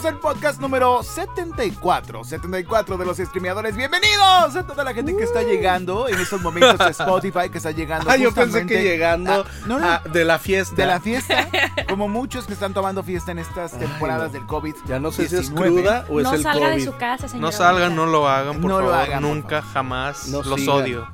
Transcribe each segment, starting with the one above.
Iniciamos el podcast número 74, 74 de los streameadores. Bienvenidos a toda la gente que está llegando en estos momentos de Spotify, que está llegando. Ah, yo pensé que llegando a- no, no, a- de la fiesta. de la fiesta, como muchos que están tomando fiesta en estas temporadas del COVID. Ya no sé si es 19. cruda o es no el salga de COVID. su casa, señor. No salgan, no lo hagan, por No lo favor. hagan, por Nunca, jamás. No los sigan. odio.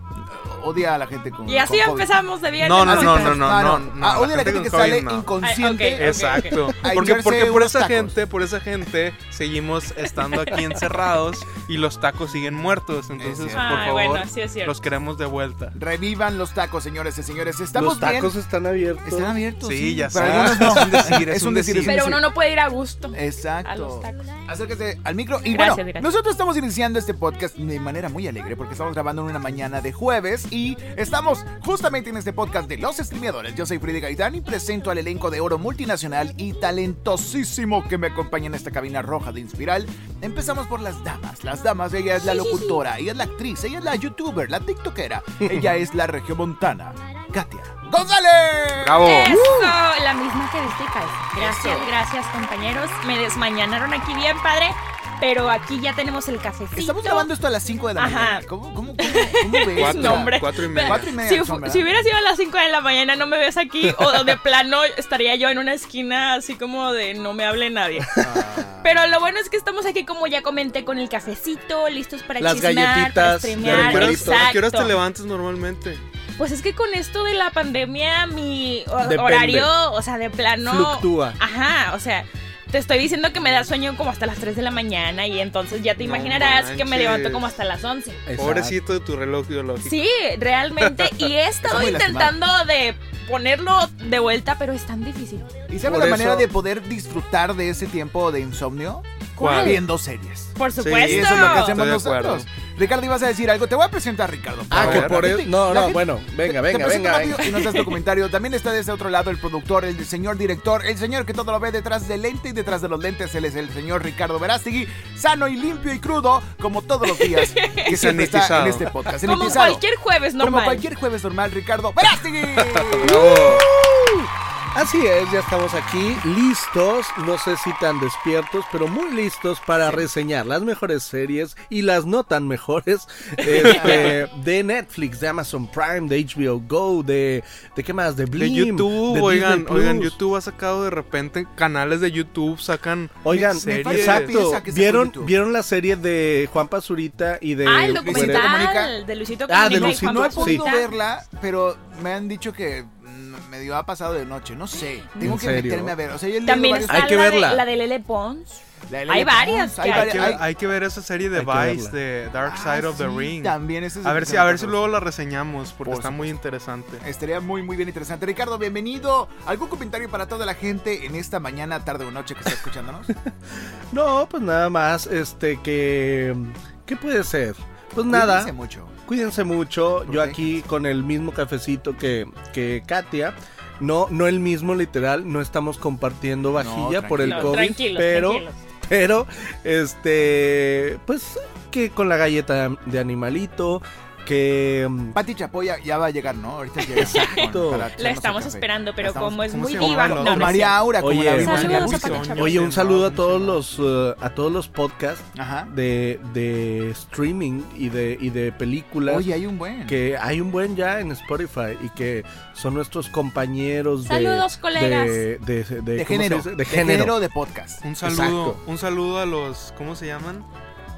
Odia a la gente con Y así con empezamos de bien. No, no, no, no, Ah, no, no, Ah, odia a la gente que sale inconsciente. Ay, ok. Exacto. Porque, porque por esa tacos. gente, por esa gente, seguimos estando aquí encerrados y los tacos siguen muertos. Entonces, por Ay, favor, bueno, sí es cierto. los queremos de vuelta. Revivan los tacos, señores y señores. Estamos Los tacos bien. están abiertos. Están abiertos. Sí, ya algunos no. Es un decir, es un decir. Pero uno no puede ir a gusto. a Exacto. los tacos. Acérquese al micro. Y Gracias, bueno, gracias. nosotros estamos iniciando este podcast de manera muy alegre porque estamos grabando en una mañana de jueves y estamos justamente en este podcast de los streameadores. Yo soy Freddy Gaitán y presento al elenco de oro multinacional y talentosísimo que me acompaña en esta cabina roja de Inspiral. Empezamos por las damas. Las damas, ella es la locutora, ella es la actriz, ella es la youtuber, la tiktokera. Ella es la regiomontana, Katia González. ¡Bravo! Eso, la misma que viste. Gracias, gracias, compañeros. Me desmañanaron aquí bien, padre. Pero aquí ya tenemos el cafecito. Estamos grabando esto a las 5 de la Ajá. mañana. ¿Cómo, cómo, cómo, cómo ves? Cuatro, No, hombre. cuatro y media. Cuatro y media Si, son, si hubiera sido a las 5 de la mañana, no me ves aquí. O de plano estaría yo en una esquina así como de no me hable nadie. Ah. Pero lo bueno es que estamos aquí, como ya comenté, con el cafecito, listos para Las chismear, galletitas, para Pero. ¿a qué horas- Exacto. ¿A qué horas te levantas normalmente? Pues es que con esto de la pandemia, mi Depende. horario, o sea, de plano. Fluctúa. Ajá, o sea. Te estoy diciendo que me da sueño como hasta las 3 de la mañana y entonces ya te No imaginarás que me levanto como hasta las 11. Exacto. Pobrecito de tu reloj biológico. Sí, realmente. Y he estado intentando de ponerlo de vuelta, pero es tan difícil. ¿Y sabes Por la eso- manera de poder disfrutar de ese tiempo de insomnio? ¿Cuál? Viendo series. Por Sí, supuesto. Y eso es lo que hacemos nosotros. Ricardo, ibas a decir algo. Te voy a presentar, Ricardo. Ah, A que por eso. No, no, gente- bueno, venga, te venga, presento venga. venga. Y nos das tu comentario. También está de ese otro lado el productor, el señor director, el señor que todo lo ve detrás del lente y detrás de los lentes. Él es el señor Ricardo Verástegui, sano y limpio y crudo, como todos los días que siempre está en este podcast. Como Sanitizado. cualquier jueves normal. Como cualquier jueves normal, Ricardo Verástegui. Así es, ya estamos aquí listos, no sé si tan despiertos, pero muy listos para reseñar las mejores series y las no tan mejores este, de Netflix, de Amazon Prime, de HBO Go, de, de qué más, de De Blim, YouTube, de oigan, Disney oigan, Plus. YouTube ha sacado de repente canales de YouTube, sacan Oigan, series. exacto, ¿vieron, YouTube. ¿vieron la serie de Juan Pazurita y de... Ah, el documental de Luisito Ah, de Luisito, No he podido verla, pero me han dicho que medio ha pasado de noche. No sé. Tengo ¿En que serio? meterme a ver. O sea, yo También está Hay que la, verla. De, la de Lele Pons. La hay varias hay que, hay- hay que ver esa serie de Vice, de Dark Ah, Side of the sí, Ring. También ese es A ver si, a ver si luego la reseñamos, porque Por está muy interesante. Estaría muy, muy bien interesante. Ricardo, bienvenido. ¿Algún comentario para toda la gente en esta mañana, tarde o noche que está escuchándonos? No, pues nada más, este, que... ¿Qué puede ser? Pues nada. Cuídense mucho. Cuídense mucho. Yo aquí con el mismo cafecito que, que Katia. No, no el mismo literal, no estamos compartiendo vajilla por el. COVID, tranquilos, pero, tranquilos. pero, este, pues que con la galleta de animalito, que mm, Pati Chapoya ya va a llegar, ¿no? Ahorita llega. Exacto. Con- La estamos esperando, pero Estamos- como es ¿cómo muy diva. No, O María. Aura, como Oye. la vimos en oye, un saludo a ¿cómo se todos los uh, a todos los podcasts Ajá. de, de streaming y de y de películas. Oye, hay un buen. que hay un buen ya en Spotify y que son nuestros compañeros de Saludos, colegas. de, de, de- de ¿cómo se género. De de género. género de podcast. Un saludo, Exacto. un saludo a los, ¿cómo se llaman?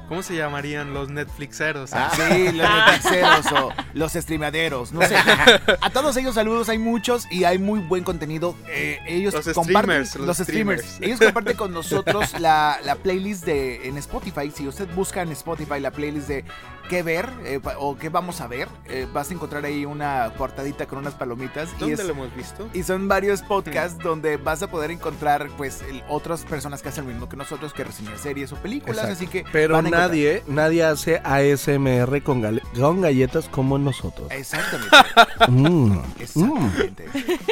¿Cómo se llamarían los Netflixeros? Ah, sí, los Netflixeros o los streameaderos, no sé. A todos ellos saludos, hay muchos y hay muy buen contenido. Eh, ellos Los comparten streamers, los los streamers. streamers. Ellos comparten con nosotros la, la playlist de en Spotify. Si usted busca en Spotify la playlist de qué ver eh, o qué vamos a ver, eh, vas a encontrar ahí una portadita con unas palomitas y ¿Dónde es- lo hemos visto? y son varios podcasts donde vas a poder encontrar pues el- otras personas que hacen lo mismo que nosotros, que reseñan series o películas, Exacto. así que Pero van a encontrar- nadie, nadie hace ASMR con, con galletas como nosotros. Exactamente, Mm, exactamente.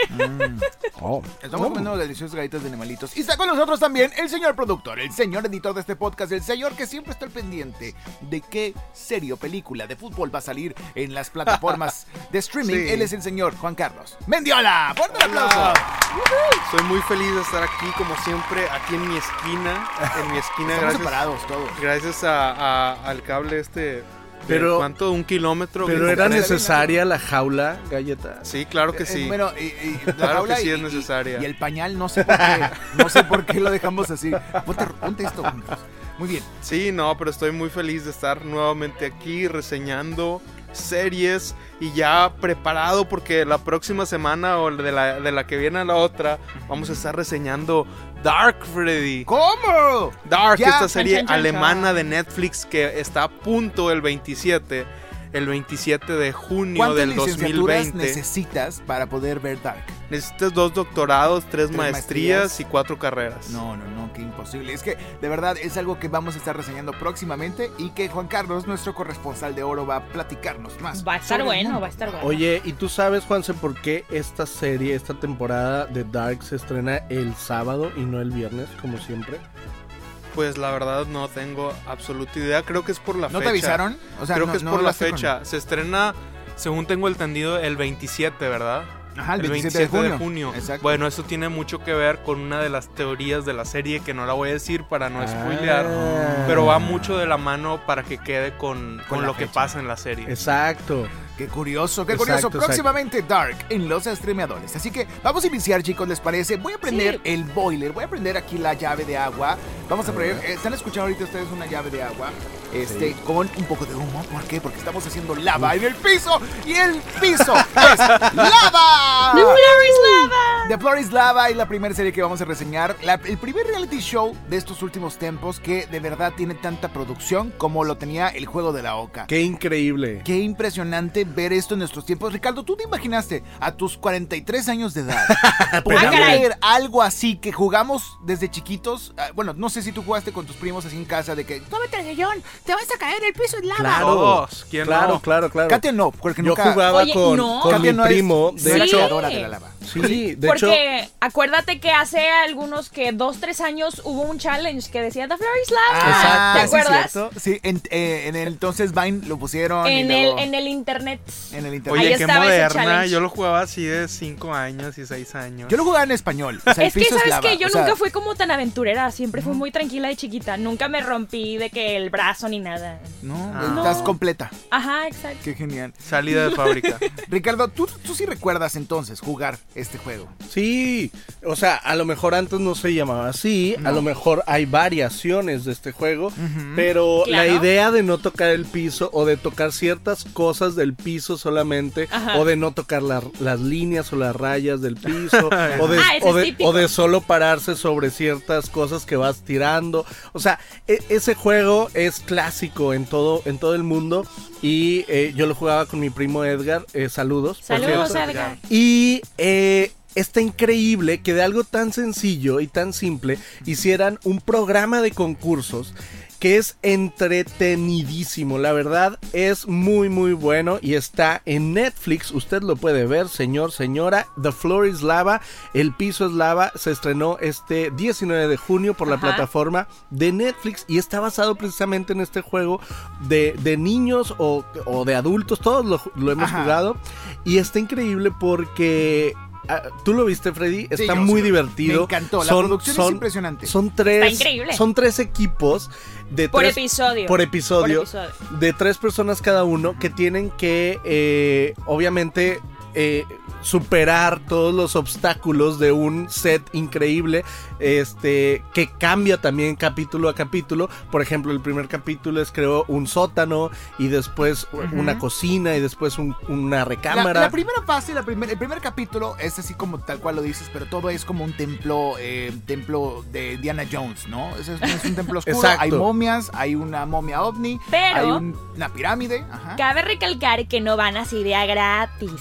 Mm. oh. Estamos comiendo deliciosas galletas de animalitos. Y está con nosotros también el señor productor, el señor editor de este podcast, el señor que siempre está al pendiente de qué serie o película de fútbol va a salir en las plataformas de streaming. Sí. Él es el señor Juan Carlos Mendiola. ¡Fuerte el aplauso! Soy muy feliz de estar aquí, como siempre, aquí en mi esquina. En mi esquina, Estamos gracias, separados todos. gracias a, a- al cable este. Pero- ¿Cuánto? ¿Un kilómetro? Pero ¿Qué- era necesaria la jaula galleta. Sí, claro que Eh, sí. bueno, y, y la Claro jaula que sí y- es y- necesaria. Y, el pañal, no sé por qué. No sé por qué lo dejamos así. Ponte, ponte esto, Juan Carlos. Muy bien. Sí, no, pero estoy muy feliz de estar nuevamente aquí reseñando series y ya preparado porque la próxima semana o de la, de la que viene a la otra vamos a estar reseñando Dark Freddy. ¿Cómo? Dark, Ya. esta serie Chan, chan, chan, alemana de Netflix que está a punto el 27, el 27 de junio ¿Cuántas del licenciaturas 2020. necesitas para poder ver Dark? Necesitas dos doctorados, tres, Tres maestrías, maestrías. y cuatro carreras. No, no, no, qué imposible. Es que de verdad es algo que vamos a estar reseñando próximamente y que Juan Carlos, nuestro corresponsal de oro, va a platicarnos más. Va a estar bueno, va a estar bueno. Oye, ¿y tú sabes, Juanse, por qué esta serie, esta temporada de Dark se estrena el sábado y no el viernes, como siempre? Pues la verdad no tengo absoluta idea. Creo que es por la ¿No fecha. te avisaron? O sea, Creo no- que es no por la con- fecha. Se estrena, según tengo entendido, el 27, ¿verdad? Ajá, el 27, de junio. Exacto. Bueno, eso tiene mucho que ver con una de las teorías de la serie que no la voy a decir para no spoilear. Ah. Pero va mucho de la mano para que quede con, con lo que pasa en la serie. Exacto. Qué curioso, qué Exacto, curioso. exacto. Próximamente Dark en los streameadores. Así que vamos a iniciar, chicos, ¿les parece? Voy a prender Sí. el boiler, voy a prender aquí la llave de agua. Vamos a poner, eh, ¿están escuchando ahorita ustedes una llave de agua? Este, con un poco de humo. ¿Por qué? Porque estamos haciendo lava en el piso y el piso es lava. ¡The floor is lava! The Floor is Lava es la primera serie que vamos a reseñar. La- el primer reality show de estos últimos tiempos que de verdad tiene tanta producción como lo tenía el juego de la Oca. Qué increíble. Qué impresionante ver esto en nuestros tiempos. Ricardo, ¿tú te imaginaste a tus 43 años de edad poder ver algo así que jugamos desde chiquitos? Ah, Bueno, no sé si tú jugaste con tus primos así en casa de que... ¡Tómate el sillón! ¡Te vas a caer! ¡El piso es lava! Claro, Todos, ¿quién claro, no? claro, claro. Katia no, porque Yo nunca... jugaba Oye, con, no. con mi no primo, de de la lava. Sí, de hecho. Porque acuérdate que hace algunos que dos, tres años hubo un challenge que decía The floor is lava. Ah, ¿Te sí, acuerdas? Sí, en, eh, en el entonces Vine lo pusieron. en, luego el, en el internet. en el internet. Ahí Oye, qué estaba ese moderna. challenge. Yo lo jugaba así de 5 años y 6 años. Yo lo jugaba en español. o sea, el es que, ¿sabes que Yo o sea, nunca fui como tan aventurera. Siempre fui muy tranquila de chiquita. Nunca me rompí de que el brazo ni nada. No, Ah. estás completa. Ajá, exacto. Qué genial. Salida de fábrica. Ricardo, ¿tú, tú sí recuerdas entonces jugar este juego. Sí, o sea, a lo mejor antes no se llamaba así, a lo mejor hay variaciones de este juego, pero la idea de no tocar el piso o de tocar ciertas cosas del piso solamente, Ajá. o de no tocar la- las líneas o las rayas del piso, o de, Ah, o de- o de solo pararse sobre ciertas cosas que vas tirando. O sea, e- ese juego es clásico en todo, en todo el mundo y eh, yo lo jugaba con mi primo Edgar. eh, saludos. Saludos. Edgar. Y eh, está increíble que de algo tan sencillo y tan simple hicieran un programa de concursos que es entretenidísimo. La verdad es muy muy bueno y está en Netflix. Usted lo puede ver, señor, señora. The Floor is Lava, El piso es lava. Se estrenó este 19 de junio por la Ajá. plataforma de Netflix y está basado precisamente en este juego de, de niños o, o de adultos. Todos lo, lo hemos Ajá. jugado y está increíble porque tú lo viste, Freddy. Está muy sí. divertido. Me encantó. La producción es impresionante. Son tres, Está increíble. son tres equipos de Por tres- episodio. por episodio, Por episodio. de tres personas cada uno que tienen que, eh, obviamente, eh, superar todos los obstáculos de un set increíble este que cambia también capítulo a capítulo por ejemplo el primer capítulo es creo un sótano y después una cocina y después un- una La, recámara la primera fase, la primer, el primer capítulo es así como tal cual lo dices, pero todo es como un templo, eh, templo de Diana Jones, ¿no? Es, es- es un templo oscuro, Exacto. hay momias, hay una momia ovni, Pero- hay un- una pirámide, ajá. Cabe recalcar que no van así de a gratis.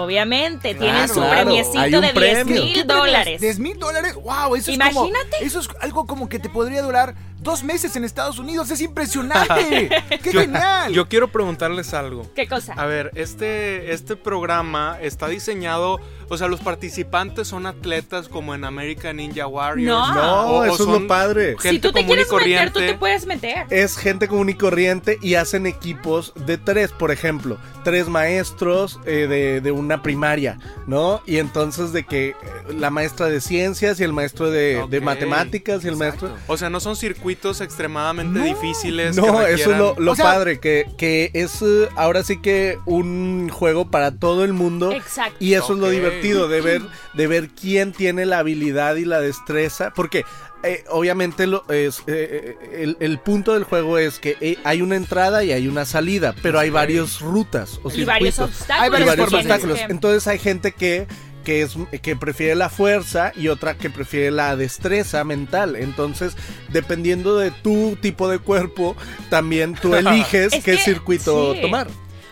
Obviamente, Claro, tienen su claro. Premiecito de 10 premio. mil dólares. 10 mil dólares, wow, eso es Imagínate. como, eso es algo como que te podría durar dos meses en Estados Unidos, es impresionante, qué genial. Yo quiero preguntarles algo. ¿Qué cosa? A ver, este, este programa está diseñado, o sea, los participantes son atletas como en American Ninja Warriors. No. No, O- o eso es lo padre. si tú te quieres meter, tú te puedes meter. es gente común y corriente y hacen equipos de tres, por ejemplo, tres maestros eh, de, de una primaria, ¿no? Y entonces de que eh, la maestra de ciencias y el maestro de, de matemáticas y el maestro... O sea, no son circuitos extremadamente No. No, difíciles. que eso es lo, lo O sea- padre, que, que es eh, ahora sí que un juego para todo el mundo. Exacto. Y eso es lo divertido, de ver, de ver quién tiene la habilidad y la destreza. Porque eh, obviamente lo, es, eh, el, el punto del juego es que eh, hay una entrada y hay una salida, pero hay varias rutas o y varios circuitos. obstáculos. Hay varios obstáculos. Entonces hay gente que que es que prefiere la fuerza y otra que prefiere la destreza mental. Entonces, dependiendo de tu tipo de cuerpo, también tú eliges Es qué que, circuito sí. tomar.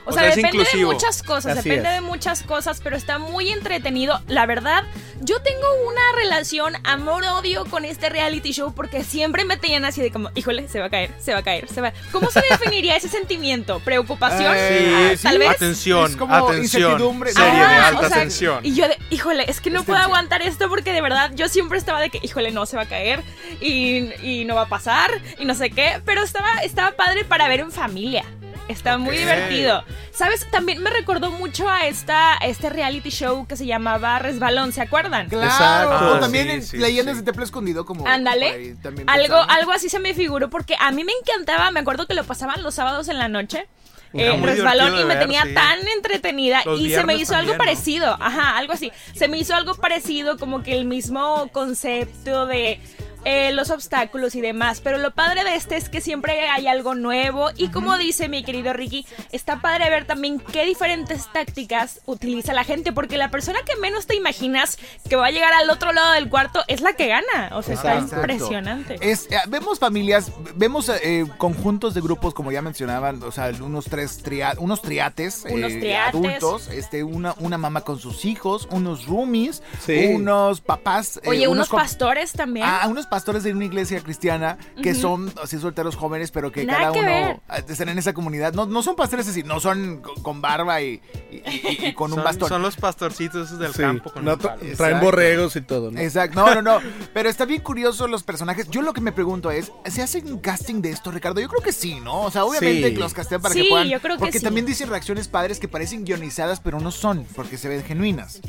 O O sea, depende inclusivo. de muchas cosas, Así depende es. de muchas cosas, pero está muy entretenido. La verdad, yo tengo una relación amor-odio con este reality show porque siempre me tenían así de como, híjole, se va a caer, se va a caer, se va. ¿Cómo se definiría ese sentimiento? ¿Preocupación? Eh, Ah, Tal vez. Atención, Es como atención. incertidumbre. Serie de Ajá, alta o sea, tensión. Y yo de, híjole, es que no Es puedo tensión. aguantar esto porque de verdad yo siempre estaba de que, híjole, no se va a caer y, y no va a pasar y no sé qué, pero estaba, estaba padre para ver en familia. Está muy divertido. ¿Sabes? También me recordó mucho a esta, a este reality show que se llamaba Resbalón, ¿se acuerdan? Claro, o también Sí, en sí, leyendas sí. de Templo Escondido como Ándale. Algo, algo así se me figuró porque a mí me encantaba, me acuerdo que lo pasaban los sábados en la noche. Eh, resbalón y me ver, tenía sí. tan entretenida Los y se me hizo algo parecido, ajá, algo así. Se me hizo algo parecido como que el mismo concepto de eh, los obstáculos y demás, pero lo padre de este es que siempre hay algo nuevo y como dice mi querido Ricky, está padre ver también qué diferentes tácticas utiliza la gente, porque la persona que menos te imaginas que va a llegar al otro lado del cuarto es la que gana, o sea, está Exacto. impresionante. Es, eh, vemos familias, vemos eh, conjuntos de grupos, como ya mencionaban, o sea, unos tres tria- unos triates, Unos eh, triates. adultos, este, una, una mamá con sus hijos, unos roomies, Sí. unos papás. eh, Oye, unos co- pastores también. Ah, unos pastores de una iglesia cristiana que son así solteros jóvenes, pero que Nada cada que uno ver. ah, están en esa comunidad. No, no son pastores así, no son con, barba y, y- y- y con un Son, bastón. son los pastorcitos esos del Sí, campo con no el tra- palo. traen Exacto. borregos y todo, ¿no? Exacto, no, no, no. Pero está bien curioso los personajes. Yo lo que me pregunto es, ¿se hace un casting de esto, Ricardo? Yo creo que sí, ¿no? O sea, obviamente Sí. los castean para Sí, que puedan. yo creo que porque sí. también dicen reacciones padres que parecen guionizadas, pero no son, porque se ven genuinas.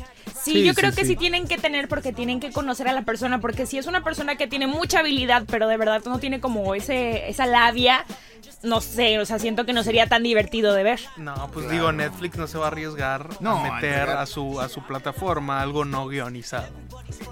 Sí, Sí, yo sí, creo que sí. sí tienen que tener porque tienen que conocer a la persona, porque si es una persona que tiene mucha habilidad, pero de verdad no tiene como ese esa labia, no sé, o sea, siento que no sería tan divertido de ver. No, pues digo, Netflix no se va a arriesgar No, a meter a su, a su plataforma algo no guionizado.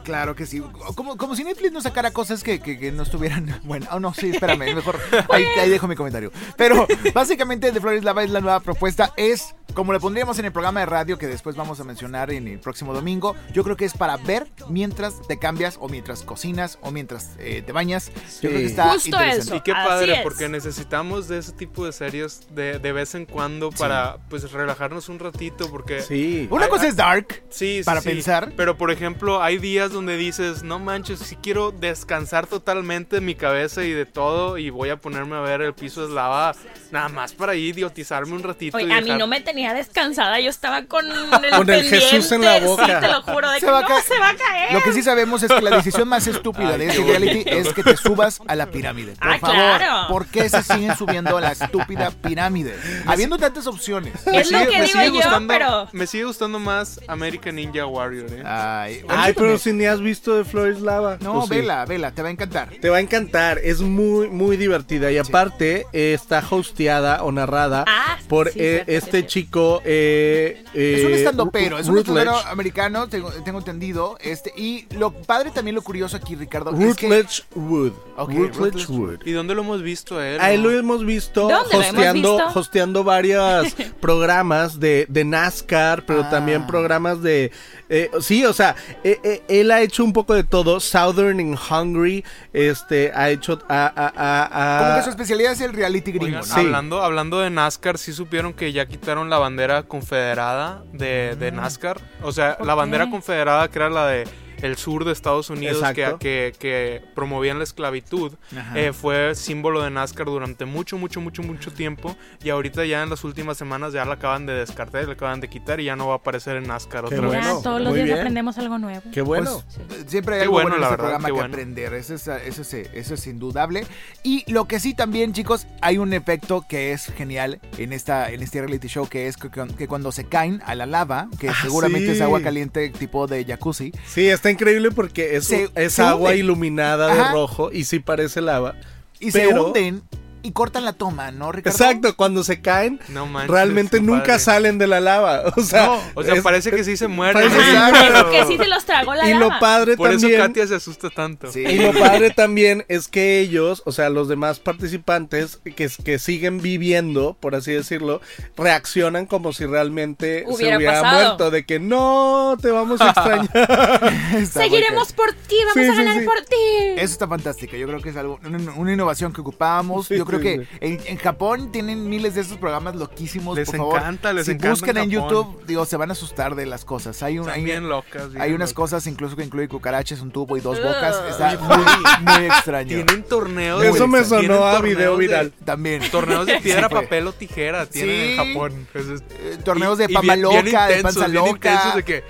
Claro que sí. Como, como si Netflix no sacara cosas que, que- que no estuvieran. Bueno, oh, no, sí, espérame, mejor. Ahí, ahí dejo mi comentario. Pero básicamente The Flores Lava es la nueva propuesta. Es como le pondríamos en el programa de radio que después vamos a mencionar en el próximo domingo. Yo creo que es para ver mientras te cambias o mientras cocinas o mientras eh, te bañas. Yo creo que está Justo interesante. eso. Y qué Así padre, es. porque necesitamos de ese tipo de series de, de vez en cuando para pues relajarnos un ratito, porque... Sí. Una cosa es dark. Sí, sí, para sí. pensar. Pero por ejemplo, hay días donde dices, no manches, si quiero descansar totalmente de mi cabeza y de todo y voy a ponerme a ver el piso es lava nada más para idiotizarme un ratito. Oye, y a mí no me tenía descansada, yo estaba con el, Con el Jesús en la boca. Sí, te lo juro, de Se que va a no caer. se va a caer. Lo que sí sabemos es que la decisión más estúpida de este reality es que te subas a la pirámide. Por Ah, favor, claro. ¿por qué se siguen subiendo a la estúpida pirámide? Habiendo tantas opciones. Es lo que me digo yo, gustando, pero- Me sigue gustando más American Ninja Warrior, ¿eh? Ay, Ay, pero también. si ni has visto de Flores Lava. No, ¿o sí? vela, vela, te va a encantar. Te va a encantar, es muy, muy divertida y aparte eh, está hosteada o narrada Ah, por sí, eh, este cierto. Chico. eh, Es un eh, estando pero, es un estandopero americano, tengo, tengo entendido. Este, y lo padre también, lo curioso aquí, Ricardo, es que Rutledge Wood. Ok, Rutledge Rutledge Wood. ¿Y dónde lo hemos visto a él? A él lo hemos visto ¿Dónde lo hemos hosteando, visto? hosteando varios programas de, de NASCAR, pero Ah. también programas de... eh, sí, o sea, eh, eh, él ha hecho un poco de todo. Southern in Hungry, este, ha hecho... a- a- a- a- como que su especialidad es el reality gringo, Oigan, ¿no? Sí. hablando, hablando de NASCAR, sí supieron que ya quitaron la bandera confederada de, de NASCAR. O sea, ¿Por la qué? bandera confederada que era la de el sur de Estados Unidos que, Exacto. que, que promovían la esclavitud, eh, fue símbolo de NASCAR durante mucho, mucho, mucho, mucho tiempo. Y ahorita ya en las últimas semanas ya la acaban de descartar, la acaban de quitar y ya no va a aparecer en NASCAR Qué otra Ya, vez. bueno, todos los muy días bien. aprendemos algo nuevo. Qué bueno. Pues, siempre hay Qué algo bueno, bueno, en la este verdad, programa qué que bueno. aprender. Eso es, eso, es, eso es indudable. Y lo que sí también, chicos, hay un efecto que es genial en esta en este reality show, que es que, que cuando se caen a la lava, que Ah, seguramente sí. es agua caliente tipo de jacuzzi, Sí, está increíble porque es, Se- es se agua iluminada de Ajá. rojo y sí parece lava. y se Pero- hunden y cortan la toma, ¿no, Ricardo? Exacto, cuando se caen, No manches, realmente nunca padre. salen de la lava. O sea, No, O sea, es- parece que sí se mueren. que sí. parece que sí se los tragó la y lo padre Por eso también Katia se asusta tanto. Sí. Y lo padre también es que ellos, o sea, los demás participantes que, que siguen viviendo, por así decirlo, reaccionan como si realmente se Hubiera pasado. muerto, de que no, te vamos a extrañar. Seguiremos por ti, vamos Sí, a ganar sí. por ti. Eso está fantástico. Yo creo que es algo, una, una innovación que ocupábamos. Sí, Yo creo sí, que sí. en, en Japón tienen miles de estos programas loquísimos. Les por favor, encanta, les si encanta buscan en. YouTube, digo, se van a asustar de las cosas. Hay un, hay, bien locas. bien hay unas locas. cosas incluso que incluye cucarachas, un tubo y dos bocas. Está muy, muy extraño. Tienen torneos. Eso me sonó a video de- viral. También. Torneos de piedra, Sí, papel o tijera tienen Sí. en Japón. Entonces, Eh, torneos y- de y papa bien- bien loca, de panza loca. de que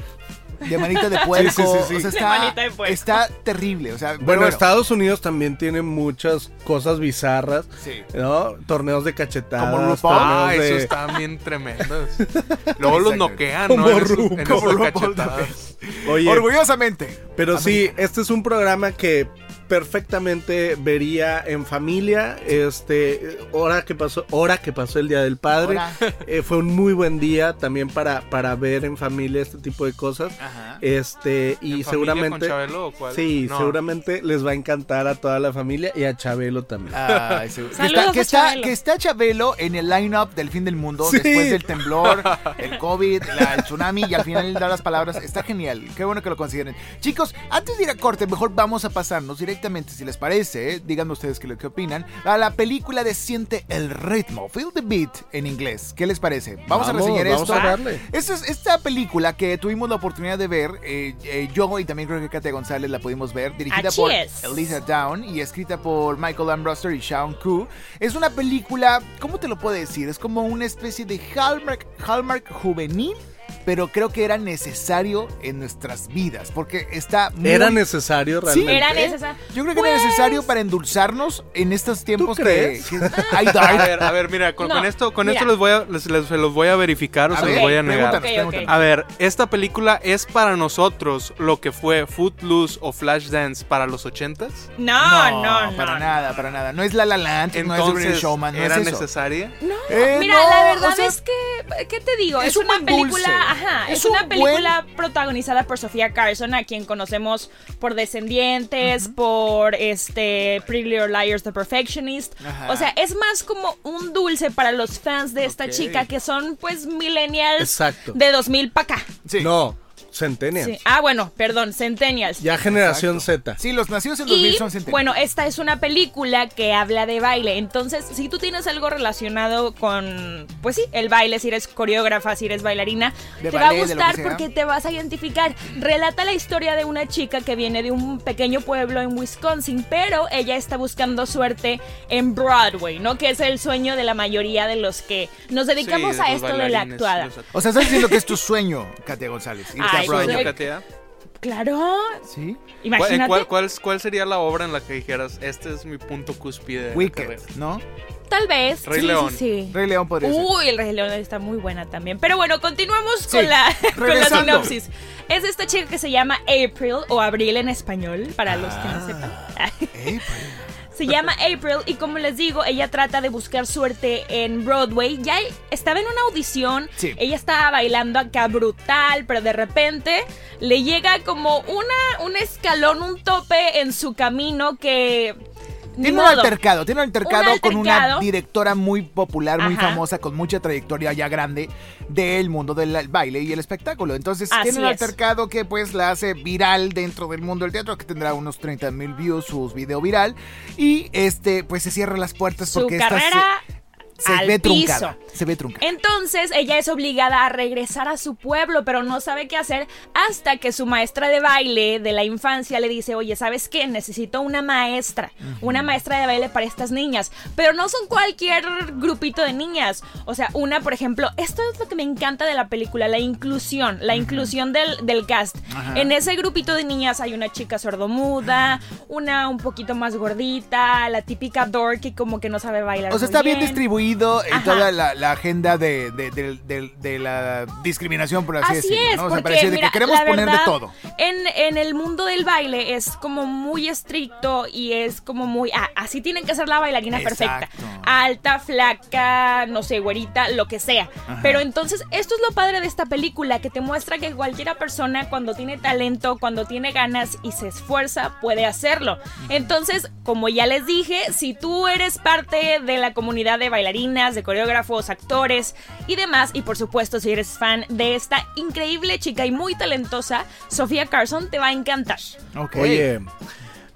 De manita de puerco. sí, sí, sí. O sea, De está, manita de puerco. está terrible. O sea, Bueno, Estados Unidos también tiene muchas cosas bizarras, Sí. ¿no? Torneos de cachetadas, Como RuPaul. Ah, torneos esos de... están bien tremendos. Luego los noquean, Como ¿no? En esos, en como cachetadas. Oye, Orgullosamente. Pero sí, este es un programa que perfectamente vería en familia. Este, hora que pasó, hora que pasó el Día del Padre. Eh, fue un muy buen día también para, para ver en familia este tipo de cosas. Ajá. Este, y ¿En familia seguramente. con Chabelo o cuál? Sí, No. seguramente les va a encantar a toda la familia y a Chabelo también. Ay, seguro. que, está, que, a está, Chabelo. que está Chabelo en el line-up del fin del mundo Sí. después del temblor, el COVID, la- el tsunami y al final él da las palabras. Está genial. Qué bueno que lo consideren. Chicos, antes de ir a corte, mejor vamos a pasarnos directamente, si les parece, eh, díganme ustedes qué, qué opinan, a la película de Siente el ritmo, Feel the Beat en inglés. ¿Qué les parece? Vamos, a reseñar vamos esto. a darle. Esta, es- esta película que tuvimos la oportunidad de ver, eh, eh, yo y también creo que Katia González la pudimos ver, dirigida Así por es. Elisa Down y escrita por Michael Ambruster y Sean Koo. Es una película, ¿cómo te lo puedo decir? Es como una especie de Hallmark, Hallmark juvenil. Pero creo que era necesario en nuestras vidas, porque está muy... ¿Era necesario Sí, realmente? Era necesario. Yo creo que era Pues- necesario para endulzarnos en estos tiempos que- crees? que... I A ver, a ver, mira, con, No, con esto, con mira. esto les voy a, les, les- se los voy a verificar o A se ver, los voy a negar. A ver, esta película es para nosotros lo que fue Footloose o Flashdance para los ochentas. No, no, no. para nada, para nada. No es La La Land, no es Entonces, Showman, no ¿era es eso. necesaria? No, Eh, mira, no, la verdad o sea, es que, ¿qué te digo? es Es, un una película, ajá, Es es, un una buen- película protagonizada por Sofía Carson, a quien conocemos por Descendientes, por este Pretty Little Liars, The Perfectionist. Ajá. O sea, es más como un dulce para los fans de esta chica que son pues millennials Exacto. de 2000 para acá. Sí. No, Centennial. Sí. Ah, bueno, perdón, Centennials. Ya generación Z. Sí, los nacidos en 2000 Y son centenarios. bueno, esta es una película que habla de baile. Entonces, si tú tienes algo relacionado con, pues sí, el baile, si eres coreógrafa, si eres bailarina, De te va a gustar porque te vas a identificar. Relata la historia de una chica que viene de un pequeño pueblo en Wisconsin, pero ella está buscando suerte en Broadway, ¿no? Que es el sueño de la mayoría de los que nos dedicamos Sí, a esto de la actuada. O sea, estás diciendo que es tu sueño, Katia González. irte a Ay, Broadway. pues, ¿Sueño, soy- Katia? Claro, Sí. ¿Cuál, imagínate. cuál- cuál- cuál sería la obra en la que dijeras, este es mi punto cúspide Wicked, carrera"? ¿no? Tal vez. Rey sí, León. sí, sí. Rey León podría ser. Uy, el Rey León está muy buena también. Pero bueno, continuamos Sí, con, la, con la sinopsis. Es esta chica que se llama April o Abril en español, para los que no sepan. Eh, pues, Se llama April y como les digo, ella trata de buscar suerte en Broadway. Ya estaba en una audición, Sí. ella estaba bailando acá brutal, pero de repente le llega como una, un escalón, un tope en su camino que... Tiene un altercado, tiene un altercado, con una directora muy popular, muy Ajá. famosa, con mucha trayectoria ya grande del mundo del baile y el espectáculo. Entonces Así tiene un es. altercado que pues la hace viral dentro del mundo del teatro, que tendrá unos 30 mil views su video viral. Y este pues se cierra las puertas Su porque esta se- carrera se, al ve piso. truncada. Se ve truncada. Entonces ella es obligada a regresar a su pueblo, pero no sabe qué hacer hasta que su maestra de baile de la infancia le dice, oye, ¿sabes qué? Necesito una maestra, una maestra de baile para estas niñas, pero no son cualquier grupito de niñas. O sea, una, por ejemplo, esto es lo que me encanta de la película, la inclusión, la inclusión del, del cast. En ese grupito de niñas hay una chica sordomuda, una un poquito más gordita, la típica dorky como que no sabe bailar. O sea, muy está bien distribuido en Ajá. toda la, la agenda de, de- de- de- de la discriminación, por así, Así decirlo. es, ¿no? O sea, porque de mira, que queremos poner de todo. En, en el mundo del baile es como muy estricto y es como muy, ah, así tienen que ser la bailarina Exacto. perfecta. Alta, flaca, no sé, güerita, lo que sea. Pero entonces, esto es lo padre de esta película, que te muestra que cualquiera persona cuando tiene talento, cuando tiene ganas y se esfuerza, puede hacerlo. Entonces, como ya les dije, si tú eres parte de la comunidad de bailarinas, de coreógrafos, actores y demás, y por supuesto si eres fan de esta increíble chica y muy talentosa, Sofía Carson, te va a encantar. Ok. Oye,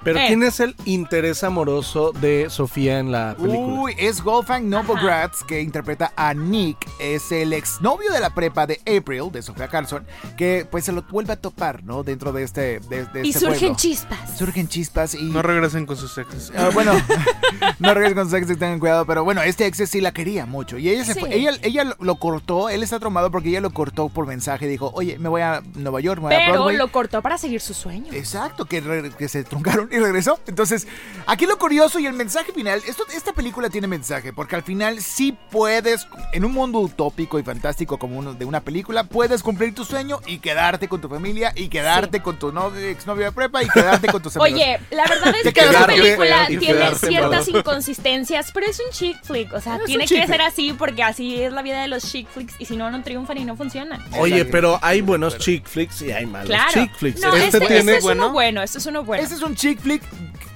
pero Eh. ¿quién es el interés amoroso de Sofía en la película? Uy, es Wolfgang Novogratz que interpreta a Nick. Es el exnovio de la prepa de April, de Sofía Carlson, que pues se lo vuelve a topar, ¿no? Dentro de este, de, de Y este surgen pueblo. chispas. Surgen chispas y... No regresen con sus exes. Ah, bueno, no regresen con su ex, tengan cuidado, pero bueno, este ex sí la quería mucho y ella se Sí. fue, ella, ella lo- cortó, él está traumado porque ella lo cortó por mensaje, dijo, oye, me voy a Nueva York, me voy a Pero Broadway. lo cortó para seguir su sueño. Exacto, que, re- que se truncaron y regresó. Entonces, aquí lo curioso y el mensaje final, esto, esta película tiene mensaje, porque al final sí puedes, en un mundo utópico y fantástico como uno de una película, puedes cumplir tu sueño y quedarte con tu familia y quedarte con tu novio, exnovio de prepa y quedarte con tus amigos. Oye, la verdad es que esta película tiene quedarte ciertas embarazada. inconsistencias, pero es un chick flick. O sea, tiene que ser así porque así es la vida de los chick flicks y si no, no triunfan y no funcionan. Oye, pero hay buenos chick flicks y hay malos Claro. chick flicks. No, este, este, tiene este es bueno. uno bueno, este es uno bueno. Este es un chick flick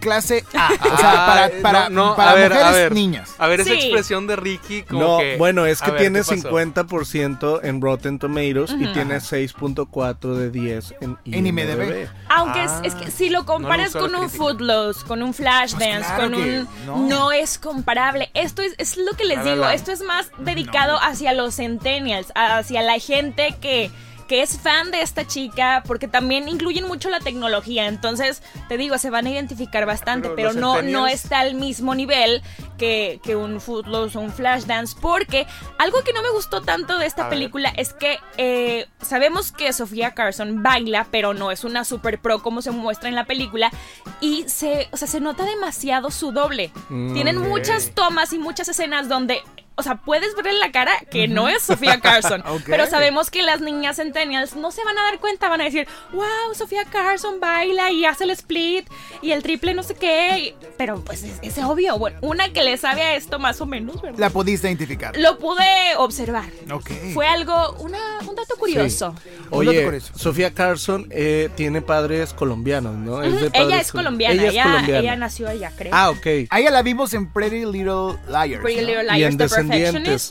clase A, o sea, para, Ah, para, no, no, para a ver, mujeres a ver. niñas. A ver, esa Sí. expresión de Ricky como No, que... bueno, es que ver, tiene ¿qué pasó? 50% en Rotten Tomatoes y tiene 6.4 de 10 en En IMDb. IMDb. Aunque es, Ah, es que si lo comparas con un. Footloose, con un Flashdance, Pues claro con un... no. No. es comparable. Esto es, es lo que les La La digo. Esto es más dedicado hacia los centennials, hacia la gente que que es fan de esta chica, porque también incluyen mucho la tecnología, entonces te digo, se van a identificar bastante, Pero no, no está al mismo nivel que, que un Footloose o un Flashdance, porque algo que no me gustó tanto de esta A ver. película es que eh, sabemos que Sofía Carson baila, pero no es una super pro como se muestra en la película, y se, o sea, se nota demasiado su doble. Mm, Tienen muchas tomas y muchas escenas donde... O sea, puedes ver en la cara que no es Sofía Carson, pero sabemos que las niñas centennials no se van a dar cuenta, van a decir, wow, Sofía Carson baila y hace el split y el triple no sé qué, y- pero pues es, es obvio, bueno, una que le sabe a esto más o menos, ¿verdad? La pudiste identificar. Lo pude observar. Ok. Fue algo, una, un dato curioso. Dato Oye, curioso. Sofía Carson eh, tiene padres colombianos, ¿no? Es de Ujú, padres Ella es col- colombiana, Ella ella, es colombiana. ella nació allá, creo. Ah, ok. A ella la vimos en Pretty Little Liars. Pretty ¿no? Little Y en Liars, The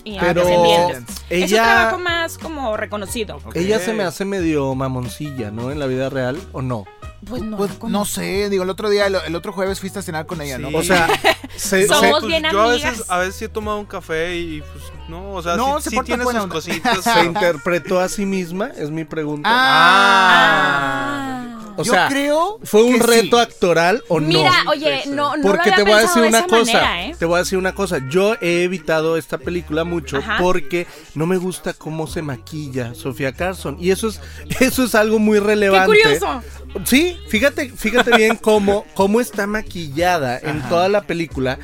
Y pero Descendientes. Es un ella- trabajo más como reconocido. Ella se me hace medio mamoncilla, ¿no? En la vida real, ¿o no? Pues no, Pues no sé, digo, el otro día, el, el otro jueves fuiste a cenar con ella, ¿no? O sea, se, Somos se- pues, bien yo a amigas. veces, a veces sí he tomado un café y pues no, o sea, No, sí, se sí tiene sus cositas. se interpretó a sí misma, es mi pregunta. Ah. Ah. O yo sea, creo ¿fue un que reto sí. actoral o no? Mira, oye, no, no Porque lo te había voy a decir de una cosa, manera, ¿eh? te voy a decir una cosa, yo he evitado esta película mucho Ajá. porque no me gusta cómo se maquilla Sofía Carson y eso es eso es algo muy ¡Qué relevante. curioso! Sí, fíjate, fíjate bien cómo, cómo está maquillada en toda la película.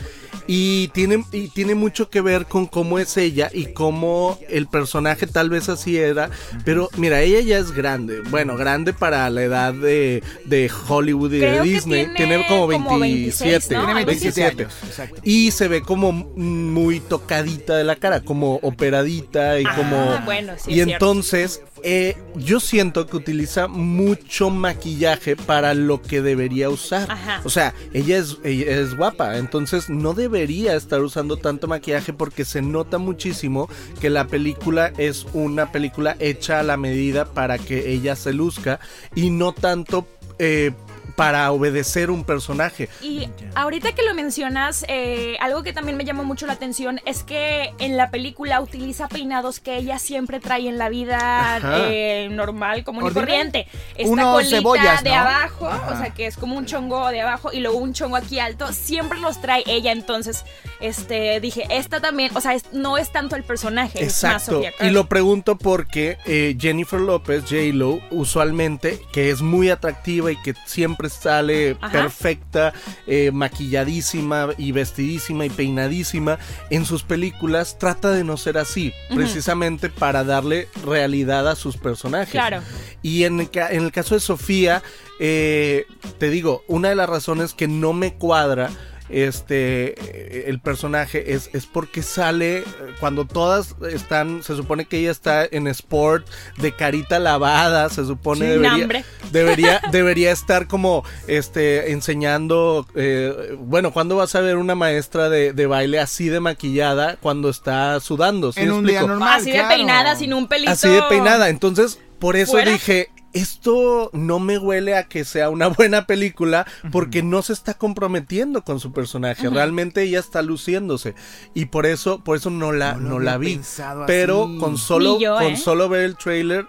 Y tiene, y tiene mucho que ver con cómo es ella y cómo el personaje tal vez así era. Pero mira, ella ya es grande. Bueno, grande para la edad de, de Hollywood y Creo de que Disney. tiene Tiene como como 27. 26, ¿no? Tiene 27 27. años. Exacto. Y se ve como muy tocadita de la cara, como operadita y Ah, como... bueno, sí, y entonces eh, yo siento que utiliza mucho maquillaje para lo que debería usar. Ajá. O sea, ella es, ella es guapa, entonces no debería estar usando tanto maquillaje porque se nota muchísimo que la película es una película hecha a la medida para que ella se luzca y no tanto... eh, para obedecer un personaje. Y ahorita que lo mencionas, eh, algo que también me llamó mucho la atención es que en la película utiliza peinados que ella siempre trae en la vida eh, normal, común y corriente. Esta colita cebollas, de ¿no? abajo, Ajá. o sea que es como un chongo de abajo y luego un chongo aquí alto, siempre los trae ella. Entonces, este, dije, esta también, o sea, es- no es tanto el personaje, es más Exacto. Y lo pregunto porque eh, Jennifer López, J-Lo, usualmente, que es muy atractiva y que siempre sale Ajá. perfecta, eh, maquilladísima y vestidísima y peinadísima, en sus películas trata de no ser así, precisamente para darle realidad a sus personajes. Claro. Y en en el caso de Sofía, eh, te digo, una de las razones que no me cuadra este el personaje es, es porque sale eh, cuando todas están se supone que ella está en sport de carita lavada se supone debería hambre. debería debería estar como este enseñando eh, bueno cuando vas a ver una maestra de, de baile así de maquillada cuando está sudando ¿sí En un día normal. Así de peinada, sin un pelito. Así de peinada. Entonces, por eso ¿Fuera? dije, esto no me huele a que sea una buena película porque no se está comprometiendo con su personaje. Realmente ella está luciéndose. Y por eso, por eso no la, No la vi. Pero así. con solo, yo, con ¿eh? solo ver el trailer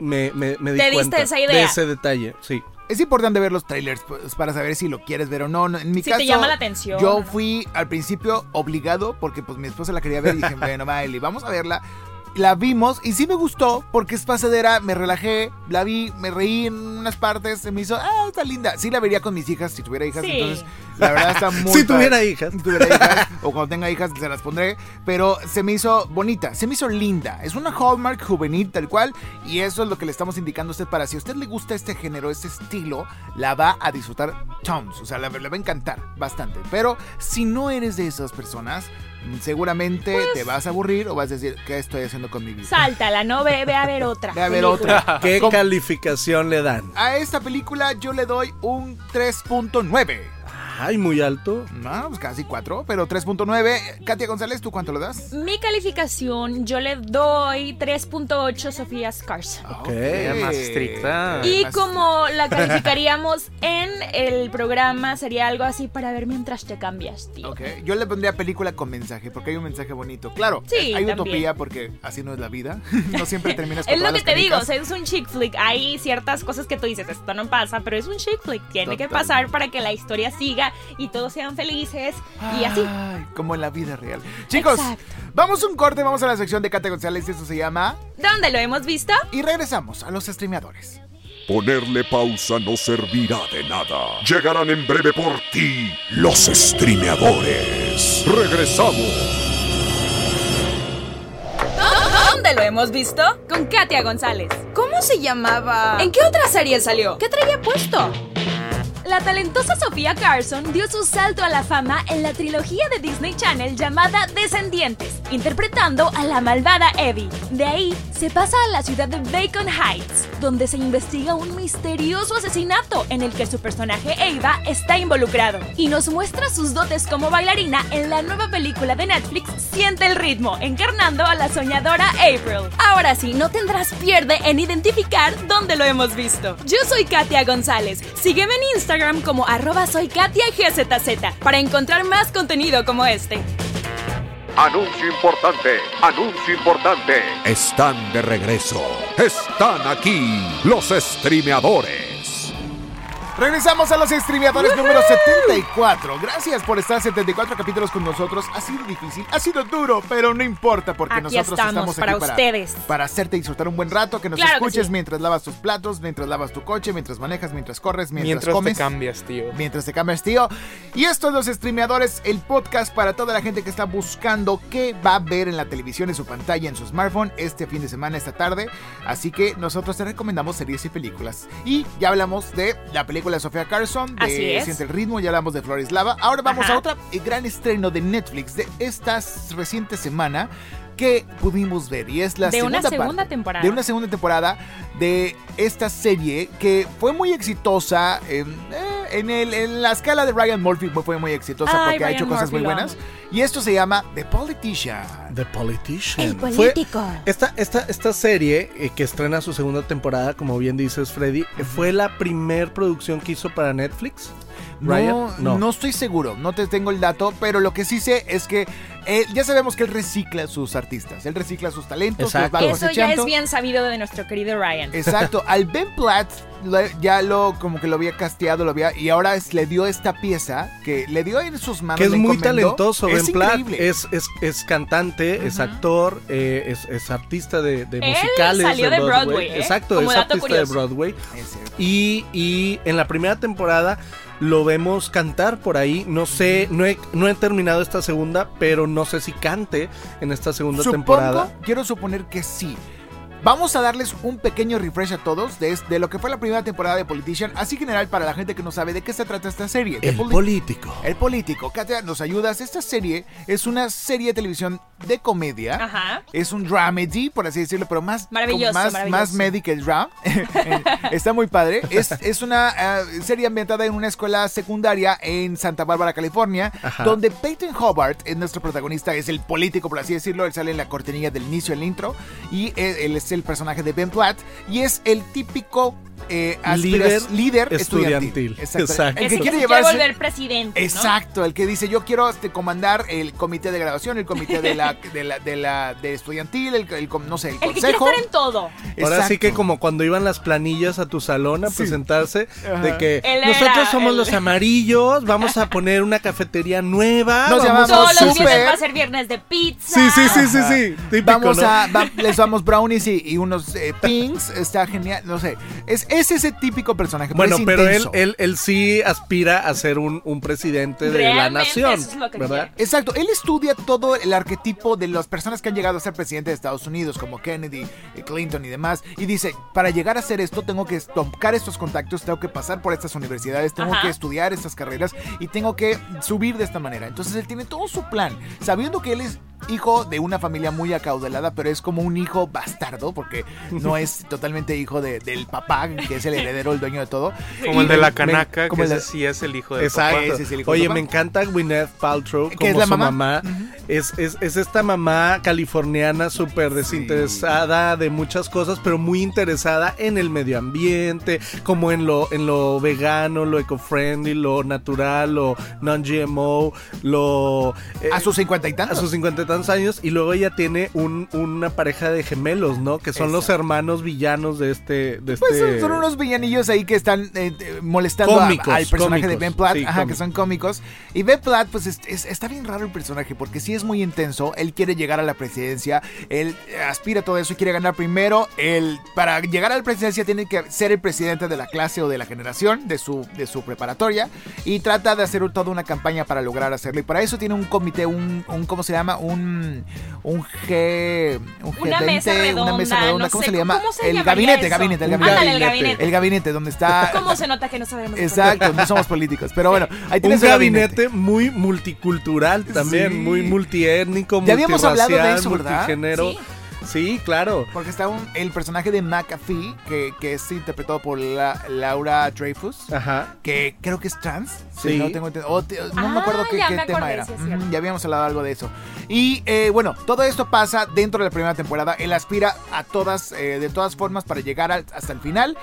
me, me, me di Te diste cuenta esa de idea. ese detalle. Sí. Es importante ver los trailers pues, para saber si lo quieres ver o no. No, En mi Si caso, te llama la atención. yo fui al principio obligado porque pues mi esposa la quería ver y dije, bueno, Miley, vamos a verla. La vimos y sí me gustó porque es pasadera, me relajé, la vi, me reí en unas partes, se me hizo, ah, está linda. Sí la vería con mis hijas si tuviera hijas, Sí. entonces la verdad está muy Si tuviera hijas. Si tuviera hijas o cuando tenga hijas se las pondré, pero se me hizo bonita, se me hizo linda. Es una Hallmark juvenil tal cual y eso es lo que le estamos indicando a usted para si a usted le gusta este género, este estilo, la va a disfrutar tons, o sea, le, le va a encantar bastante. Pero si no eres de esas personas, seguramente te vas a aburrir o vas a decir, ¿qué estoy haciendo con mi vida? Sáltala, no ve, ve a ver otra. Ve a ver película. otra. ¿Qué ¿Cómo? calificación le dan? A esta película yo le doy un 3.9. Ay, muy alto. No, pues casi 4, pero 3.9. Katia González, ¿tú cuánto le das? Mi calificación, yo le doy 3.8 Sofía Carson. Ok. Ella más estricta. Y Más- como la calificaríamos en el programa, sería algo así para ver mientras te cambias, tío. Ok, yo le pondría película con mensaje, porque hay un mensaje bonito. Claro, Sí, hay también. utopía porque así no es la vida. no siempre terminas con Es lo que te digo, o canicas. sea, es un chick flick. Hay ciertas cosas que tú dices, esto no pasa, pero es un chick flick. Tiene que pasar para que la historia siga y todos sean felices y así. Ay, como en la vida real. Chicos, Exacto. vamos a un corte, vamos a la sección de Katia González, esto se llama... ¿Dónde lo hemos visto? Y regresamos a los streameadores. Ponerle pausa no servirá de nada. Llegarán en breve por ti los streameadores. Regresamos. ¿Dónde lo hemos visto? Con Katia González. ¿Cómo se llamaba? ¿En qué otra serie salió? ¿Qué traía puesto? La talentosa Sofía Carson dio su salto a la fama en la trilogía de Disney Channel llamada Descendientes, interpretando a la malvada Evie. De ahí se pasa a la ciudad de Bacon Heights, donde se investiga un misterioso asesinato en el que su personaje Ava está involucrado. Y nos muestra sus dotes como bailarina en la nueva película de Netflix Siente el ritmo, encarnando a la soñadora April. Ahora sí, no tendrás pierde en identificar dónde lo hemos visto. Yo soy Katia González. Sígueme en Instagram como arroba soy Katia GZZ para encontrar más contenido como este. Anuncio importante, anuncio importante. Están de regreso. Están aquí los streameadores. Regresamos a los streameadores número 74. Gracias por estar 74 capítulos con nosotros. Ha sido difícil, ha sido duro, pero no importa porque Aquí nosotros estamos, aquí para ustedes. Para hacerte disfrutar un buen rato, que nos Claro que escuches sí. mientras lavas tus platos, mientras lavas tu coche, mientras manejas, mientras corres, mientras, Mientras comes. te cambias, tío. Mientras te cambias, tío. Y esto es Los Streameadores, el podcast para toda la gente que está buscando qué va a ver en la televisión, en su pantalla, en su smartphone este fin de semana, esta tarde. Así que nosotros te recomendamos series y películas. Y ya hablamos de la película de Sofía Carson, de Así es. Siente el ritmo, ya hablamos de Florislava. Ahora vamos Ajá. a otro gran estreno de Netflix de esta reciente semana que pudimos ver y es la De una segunda segunda parte temporada. de una segunda temporada de esta serie que fue muy exitosa en, eh, en, el, en la escala de Ryan Murphy fue- muy exitosa Ay, porque ha hecho cosas Murphy, muy buenas y esto se llama The Politician The Politician. El Fue- político. esta, esta, esta serie eh, que estrena su segunda temporada, como bien dices, Freddy, eh, fue la primer producción que hizo para Netflix. No, Ryan, no. no. estoy seguro, no te tengo el dato, pero lo que sí sé es que eh, ya sabemos que él recicla a sus artistas, él recicla sus talentos, los Exacto. va Eso ya es bien sabido de nuestro querido Ryan. Exacto, al Ben Platt lo- ya lo como que lo había casteado, lo había y ahora es- le dio esta pieza que le dio en sus manos. Que es muy talentoso, es Ben Platt. increíble. Es, es, es cantante, es Ujú. actor, eh, es, es artista de, de Él musicales. salió de Broadway, ¿eh? Exacto, Como es artista curioso. de Broadway. Es. Y, y en la primera temporada lo vemos cantar por ahí. No sé, no he, no he terminado esta segunda, pero no sé si cante en esta segunda Supongo, temporada. quiero suponer que sí. Vamos a darles un pequeño refresh a todos de, de lo que fue la primera temporada de Politician, así general para la gente que no sabe de qué se trata esta serie. El Poli- político. El político. Katia, ¿nos ayudas? Esta serie es una serie de televisión de comedia. Ajá. Es un dramedy, por así decirlo, pero más, Maravilloso, más, maravilloso. más medi que el dram. Está muy padre. Es, es una eh, serie ambientada en una escuela secundaria en Santa Bárbara, California, Ajá. donde Peyton Hobart es nuestro protagonista, es el político, por así decirlo. Él sale en la cortinilla del inicio, el intro, y él, él es el personaje de Ben Platt, y es el típico eh, Líder líder estudiantil. estudiantil. Exacto. Exacto. El que quiere se llevarse... volver presidente. ¿no? Exacto, el que dice yo quiero este, comandar el comité de graduación, el comité de la de la de la de estudiantil, el, el no sé, el, El que quiere consejo. estar en todo. Ahora sí que Exacto. como cuando iban las planillas a tu salón a Sí. presentarse, Ajá. de que Él nosotros era somos los amarillos, vamos a poner una cafetería nueva. Nos vamos llamamos a- Todos los súper. viernes va a ser viernes de pizza. Sí, sí, sí, sí, sí. Típico, Vamos ¿no? a va- les damos brownies y, y unos eh, pings, está genial, no sé. Es, es ese típico personaje, Bueno, es pero él, él, él sí aspira a ser un, un presidente de la nación, eso es lo que ¿verdad? Exacto, él estudia todo el arquetipo de las personas que han llegado a ser presidente de Estados Unidos, como Kennedy, eh, Clinton y demás, y dice, para llegar a hacer esto tengo que tocar estos contactos, tengo que pasar por estas universidades, tengo Ajá. que estudiar estas carreras y tengo que subir de esta manera. Entonces él tiene todo su plan, sabiendo que él es hijo de una familia muy acaudalada, pero es como un hijo bastardo, porque no es totalmente hijo de- del papá, que es el heredero, el dueño de todo. Como Y el de la me- canaca, como que el de- ese sí es el hijo de Exacto. Ese es el hijo de Oye, papá. me encanta Gwyneth Paltrow ¿Qué como es la su mamá? mamá. es, es, es esta mamá californiana súper desinteresada de muchas cosas, pero muy interesada en el medio ambiente, como en lo, en lo vegano, lo eco-friendly, lo natural, lo non-GMO, lo... eh, A sus cincuenta y a tantos. sus cincuenta y tantos años y luego ella tiene un- una pareja de gemelos, ¿no? Que son los hermanos villanos de este... De Pues son, este... son unos villanillos ahí que están eh, eh, molestando a- al personaje de Ben Platt, sí, ajá, que son cómicos. Y Ben Platt, pues es- es- está bien raro el personaje, porque sí es muy intenso. Él quiere llegar a la presidencia, él aspira a todo eso y quiere ganar primero. Él, para llegar a la presidencia, tiene que ser el presidente de la clase o de la generación, de su, de su preparatoria, y trata de hacer toda una campaña para lograr hacerlo. Y para eso tiene un comité, un, un ¿cómo se llama? Un, un G. Un G20, Una mesa redonda, una mesa redonda, no ¿cómo sé, se le llama? ¿cómo se el gabinete, eso? gabinete, el Un gabinete. Ándale, el gabinete. El gabinete donde está. ¿Cómo se nota que no sabemos? Exacto, no somos políticos. Pero bueno, ahí Un tienes gabinete muy multicultural también, Sí. muy multiétnico, Ya habíamos hablado de eso, ¿verdad? multigénero. Sí. Sí, claro. Porque está un- el personaje de McAfee, que, que es interpretado por la- Laura Dreyfus, Ajá. que creo que es trans. Sí. si no tengo ente- o te- no me Ah, acuerdo qué, ya qué me tema acordé, era. ya habíamos hablado algo de eso. Y eh, bueno, todo esto pasa dentro de la primera temporada. Él aspira a todas, eh, de todas formas, para llegar al- hasta el final.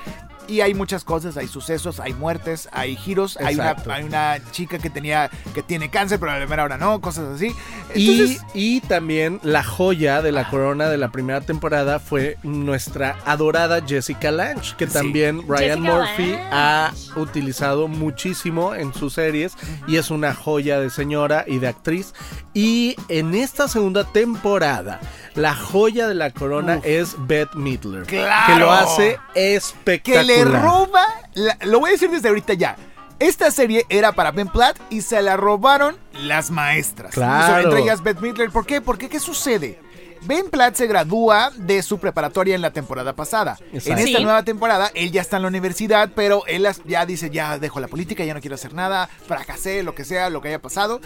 Y hay muchas cosas, hay sucesos, hay muertes, hay giros, hay una, hay una chica que tenía que tiene cáncer, pero a la mera hora no, cosas así. Y, y también la joya de la corona de la primera temporada fue nuestra adorada Jessica Lange, que también Ryan Jessica Murphy Lange. ha utilizado muchísimo en sus series y es una joya de señora y de actriz. Y en esta segunda temporada, la joya de la corona es Beth Midler, ¡Claro! que lo hace espectacular. Le roba, la- lo voy a decir desde ahorita ya. Esta serie era para Ben Platt y se la robaron las maestras. Claro. Entre ellas Beth Midler. ¿Por qué? Porque ¿qué sucede? Ben Platt se gradúa de su preparatoria en la temporada pasada. Exacto. En esta Sí. nueva temporada, él ya está en la universidad, pero él ya dice, ya dejo la política, ya no quiero hacer nada, fracasé, lo que sea, lo que haya pasado.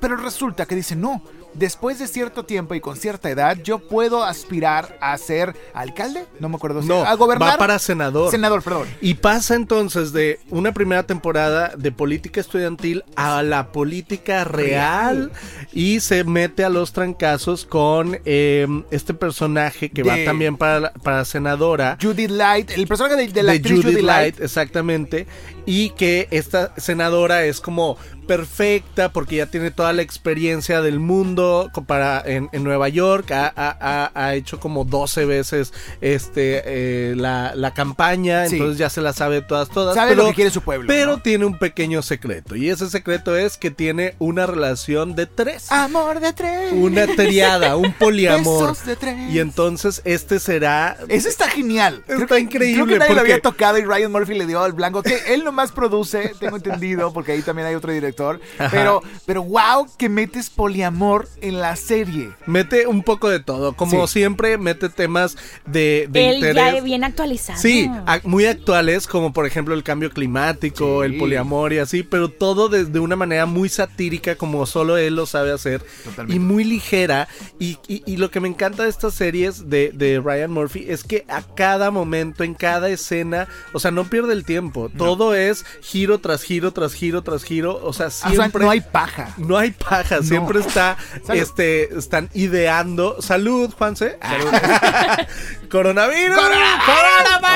Pero resulta que dice, no, después de cierto tiempo y con cierta edad, yo puedo aspirar a ser alcalde, no me acuerdo si No, a gobernar. va para senador. Senador, perdón. Y pasa entonces de una primera temporada de política estudiantil a la política real y se mete a los trancazos con eh, este personaje que va también para, para senadora. Judith Light, el personaje de, de la de actriz Judith Judith Light, Light. exactamente, y que esta senadora es como perfecta porque ya tiene toda la experiencia del mundo para en, en Nueva York, ha, ha- ha- hecho como 12 veces este eh, la, la campaña, Sí. entonces ya se la sabe todas, todas. Sabe pero, lo que quiere su pueblo. Pero ¿no? tiene un pequeño secreto, y ese secreto es que tiene una relación de tres. Amor de tres. Una triada, un poliamor. Besos de tres. Y entonces este será Eso está genial. Está increíble, Creo que nadie lo porque- había tocado y Ryan Murphy le dio al blanco. Que él nomás produce, tengo entendido, porque ahí también hay otro director. Ajá. Pero, pero wow, que metes poliamor en la serie. Mete un poco de todo, como Sí. siempre mete temas de, de Él interés. ya bien actualizado. Sí, muy actuales como por ejemplo el cambio climático, Sí. el poliamor y así, pero todo desde una manera muy satírica como solo él lo sabe hacer Totalmente. y muy ligera. Y, y- y lo que me encanta de estas series de, de Ryan Murphy es que a cada momento, en cada escena, o sea, no pierde el tiempo, todo es giro tras giro, tras giro, tras giro, o sea, O sea, siempre... no hay paja. No hay paja, siempre está, Salud. este, están ideando. Salud, Juanse. Coronavirus.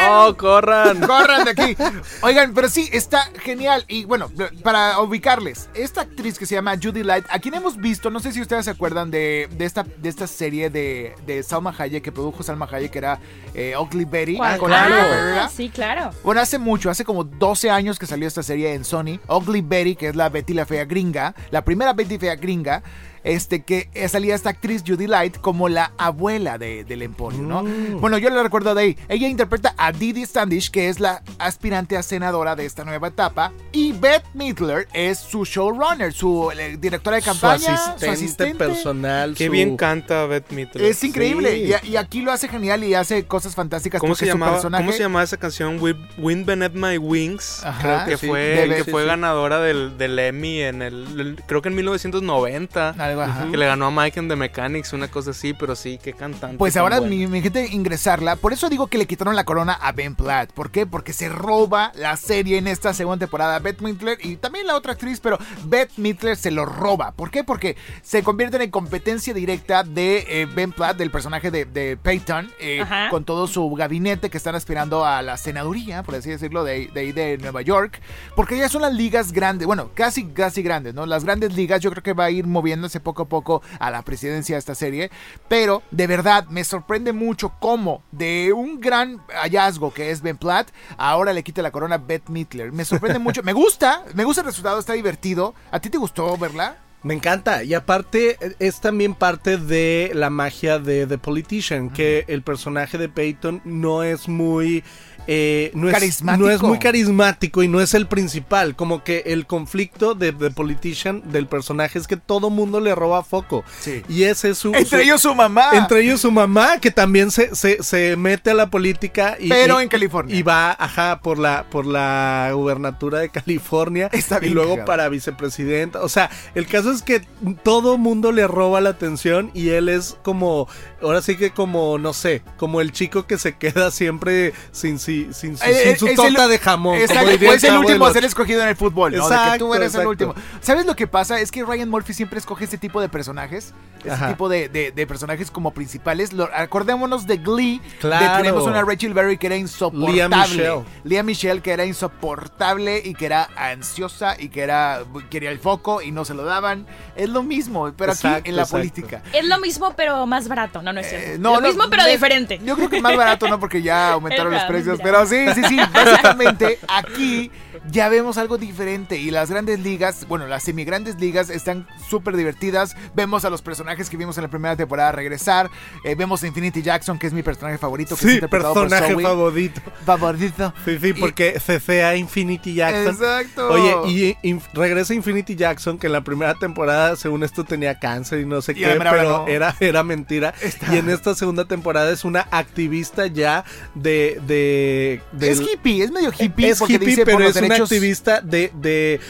¡Oh, corran! Corran de aquí. Oigan, pero sí, está genial. Y bueno, para ubicarles, esta actriz que se llama Judy Light, a quien hemos visto, no sé si ustedes se acuerdan de, de esta, de esta serie de, de Salma Hayek, que produjo Salma Hayek, que era eh, Ugly Betty. ¿Cuál? con Ana Ah, sí, claro. Bueno, hace mucho, hace como 12 años que salió esta serie en Sony. Ugly Betty, que es la Betty la Fea gringa, la primera Betty Fea gringa, este que salía esta actriz Judy Light como la abuela de, del emporio, ¿no? Bueno, yo la recuerdo de ahí. Ella interpreta a Didi Standish, que es la aspirante a senadora de esta nueva etapa, y Beth Midler es su showrunner, su eh, directora de Su campaña, asistente, su asistente. personal. Qué su- bien canta Beth Midler. Es increíble. Sí. Y, y aquí lo hace genial y hace cosas fantásticas. ¿Cómo se, su llamaba, personaje- ¿Cómo se llamaba esa canción? Wi- Wind Beneath My Wings. Ajá, creo que sí, fue, debe- que sí, fue sí. ganadora del, del Emmy en el, el- creo que en 1990. Algo, ajá. Que le ganó a Mike and the Mechanics, una cosa así, pero sí, qué cantante. Pues ahora mi, mi gente ingresarla. Por eso digo que le quitaron la corona a Ben Platt. ¿Por qué? Porque se roba la serie en esta segunda temporada. Beth Midler y también la otra actriz, pero Beth Midler se lo roba. ¿Por qué? Porque se convierten en competencia directa de eh, Ben Platt, del personaje de, de Peyton, eh, con todo su gabinete que están aspirando a la senaduría, por así decirlo, de, de ahí de Nueva York. Porque ya son las ligas grandes, bueno, casi, casi grandes, ¿no? Las grandes ligas yo creo que va a ir moviéndose poco a poco a la presidencia de esta serie. Pero de verdad me sorprende mucho cómo de un gran hallazgo que es Ben Platt, ahora le quita la corona a Beth Midler. Me sorprende mucho, me gusta, me gusta el resultado, está divertido. ¿A ti te gustó verla? Me encanta. Y aparte es también parte de la magia de The Politician, que el personaje de Peyton no es muy... eh, no, es, Carismático. no es muy carismático y no es el principal. Como que el conflicto de The Politician del personaje es que todo mundo le roba foco. Sí. Y ese es su... Entre su- ellos su mamá. Entre ellos su mamá, que también se, se, se mete a la política. Y, Pero y- en California. Y va, ajá, por la, por la gubernatura de California. Está y bien luego cagado. para vicepresidenta. O sea, el caso es que todo mundo le roba la atención y él es como, ahora sí que como, no sé, como el chico que se queda siempre sin sí sin, sin su, Eh, sin eh, su torta el- de jamón. como Exacto, diría es el último a ser escogido en el fútbol, ¿no? de que tú Exacto, eres el exacto. último. ¿Sabes lo que pasa? Es que Ryan Murphy siempre escoge este tipo de personajes. Este Ajá. tipo de, de- de personajes como principales. Lo- acordémonos de Glee. Claro. De, tenemos una Rachel Berry que era insoportable. Lea Michele. Lea Michelle que era insoportable y que era ansiosa y que era quería el foco y no se lo daban. Es lo mismo, pero aquí Exacto, en la exacto. política. Es lo mismo, pero más barato. No, no es cierto. Eh, lo mismo, pero diferente. Yo creo que más barato, ¿no? Porque ya aumentaron Es los precios. Pero sí, sí, sí. Básicamente, aquí ya vemos algo diferente. Y las grandes ligas, bueno, las semigrandes ligas están súper divertidas. Vemos a los personajes que vimos en la primera temporada regresar. Eh, vemos a Infinity Jackson, que es mi personaje favorito. Que Sí, personaje favorito. Favorito. Sí, sí, porque CCA Infinity Jackson. Exacto. Oye, y inf- regresa Infinity Jackson, que en la primera temporada, según esto, tenía cáncer y no sé Y qué, pero no. era, era mentira. Está- Y en esta segunda temporada es una activista ya de... de, de- Es hippie, es medio hippie. es hippie, dice pero por los es una activista de, de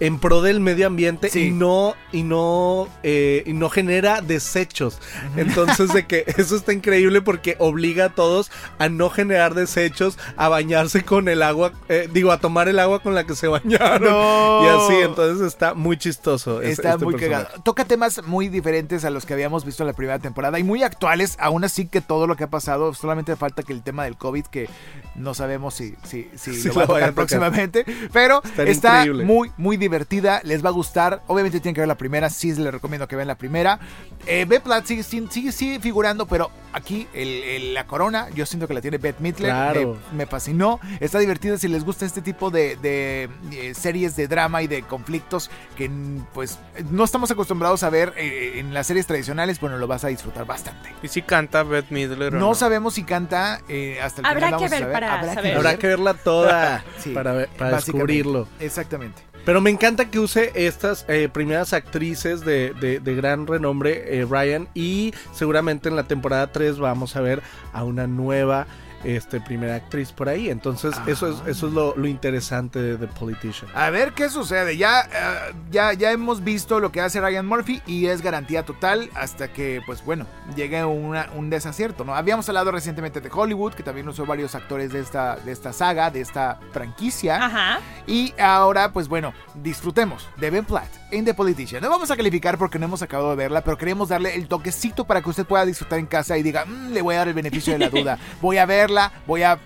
en pro del medio ambiente Sí. y no y no eh, y no genera desechos. Entonces de que eso está increíble porque obliga a todos a no generar desechos, a bañarse con el agua, eh, digo a tomar el agua con la que se bañaron No. y así. Entonces está muy chistoso. es- Está este muy personaje. cagado. Toca temas muy diferentes a los que habíamos visto en la primera temporada y muy actuales, aún así que todo lo que ha pasado, solamente falta que el tema del COVID, que no sabemos si, si, si lo va a lo tocar a tocar. próximamente, pero está muy, muy divertida, les va a gustar, obviamente tienen que ver la primera, sí les recomiendo que vean la primera. Eh, Beth Platt sigue, sigue, sigue figurando, pero aquí el- el- la corona, yo siento que la tiene Beth Midler, Claro. me, me fascinó, está divertida si les gusta este tipo de, de, eh, series de drama y de conflictos que pues no estamos acostumbrados a ver eh, en las series tradicionales, bueno, lo vas a disfrutar bastante. ¿Y si canta Beth Midler o No no? sabemos si canta eh, hasta el Habrá final. que vamos a ver saber. para Habrá que saber. Habrá que verla toda Sí, para, ver- para descubrirlo. Exactamente. Pero me encanta que use estas eh, primeras actrices de, de- gran renombre, eh, Ryan, y seguramente en la temporada 3 vamos a ver a una nueva este, primera actriz por ahí. Entonces, eso es, eso es lo, lo interesante de The Politician. A ver qué sucede. Ya, eh, ya, ya hemos visto lo que hace Ryan Murphy y es garantía total hasta que, pues bueno, llegue una- un desacierto, ¿no? Habíamos hablado recientemente de Hollywood, que también usó varios actores de esta, de esta saga, de esta franquicia. Ajá. Y ahora, pues bueno, disfrutemos de Ben Platt en The Politician. No vamos a calificar porque no hemos acabado de verla, pero queremos darle el toquecito para que usted pueda disfrutar en casa y diga, "Mm, le voy a dar el beneficio de la duda. Voy a verla, voy a,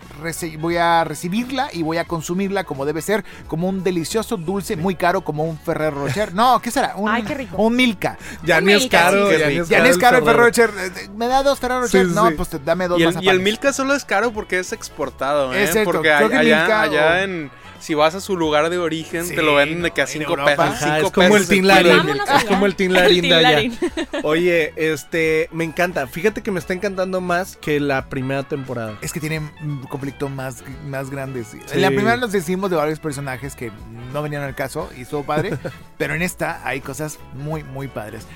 voy a recibirla y voy a consumirla como debe ser, como un delicioso dulce muy caro como un Ferrero Rocher. No, ¿qué será? Un, Ay, qué rico. Un Milka. Ya ni es caro, sí, ya ni es Ya no es caro el Ferrero Ferrero. Rocher. Eh, ¿Me da dos Ferrero Rocher? Sí, no, pues te- dame dos Y el, y el. Milka solo es caro porque es exportado, ¿eh? Es cierto, porque creo que allá, Milka allá o- en... Si vas a su lugar de origen, Sí, te lo venden de que a en 5 Europa. pesos. Ajá, cinco es como el pesos Tin kilo Larín. Es como el Tin El Larín Tin de allá. Oye, este, me encanta. Fíjate que me está encantando más que la primera temporada. Es que tiene un conflicto más, más grande. sí. Sí. En la primera nos decimos de varios personajes que no venían al caso y estuvo padre, pero en esta hay cosas muy, muy padres.